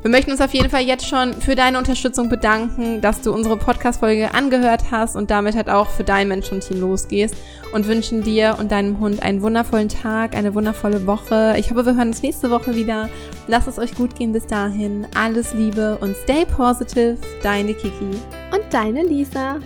Wir möchten uns auf jeden Fall jetzt schon für deine Unterstützung bedanken, dass du unsere Podcast-Folge angehört hast und damit halt auch für dein Menschenteam losgehst und wünschen dir und deinem Hund einen wundervollen Tag, eine wundervolle Woche. Ich hoffe, wir hören uns nächste Woche wieder. Lass es euch gut gehen bis dahin. Alles Liebe und stay positive. Deine Kiki. Und deine Lisa.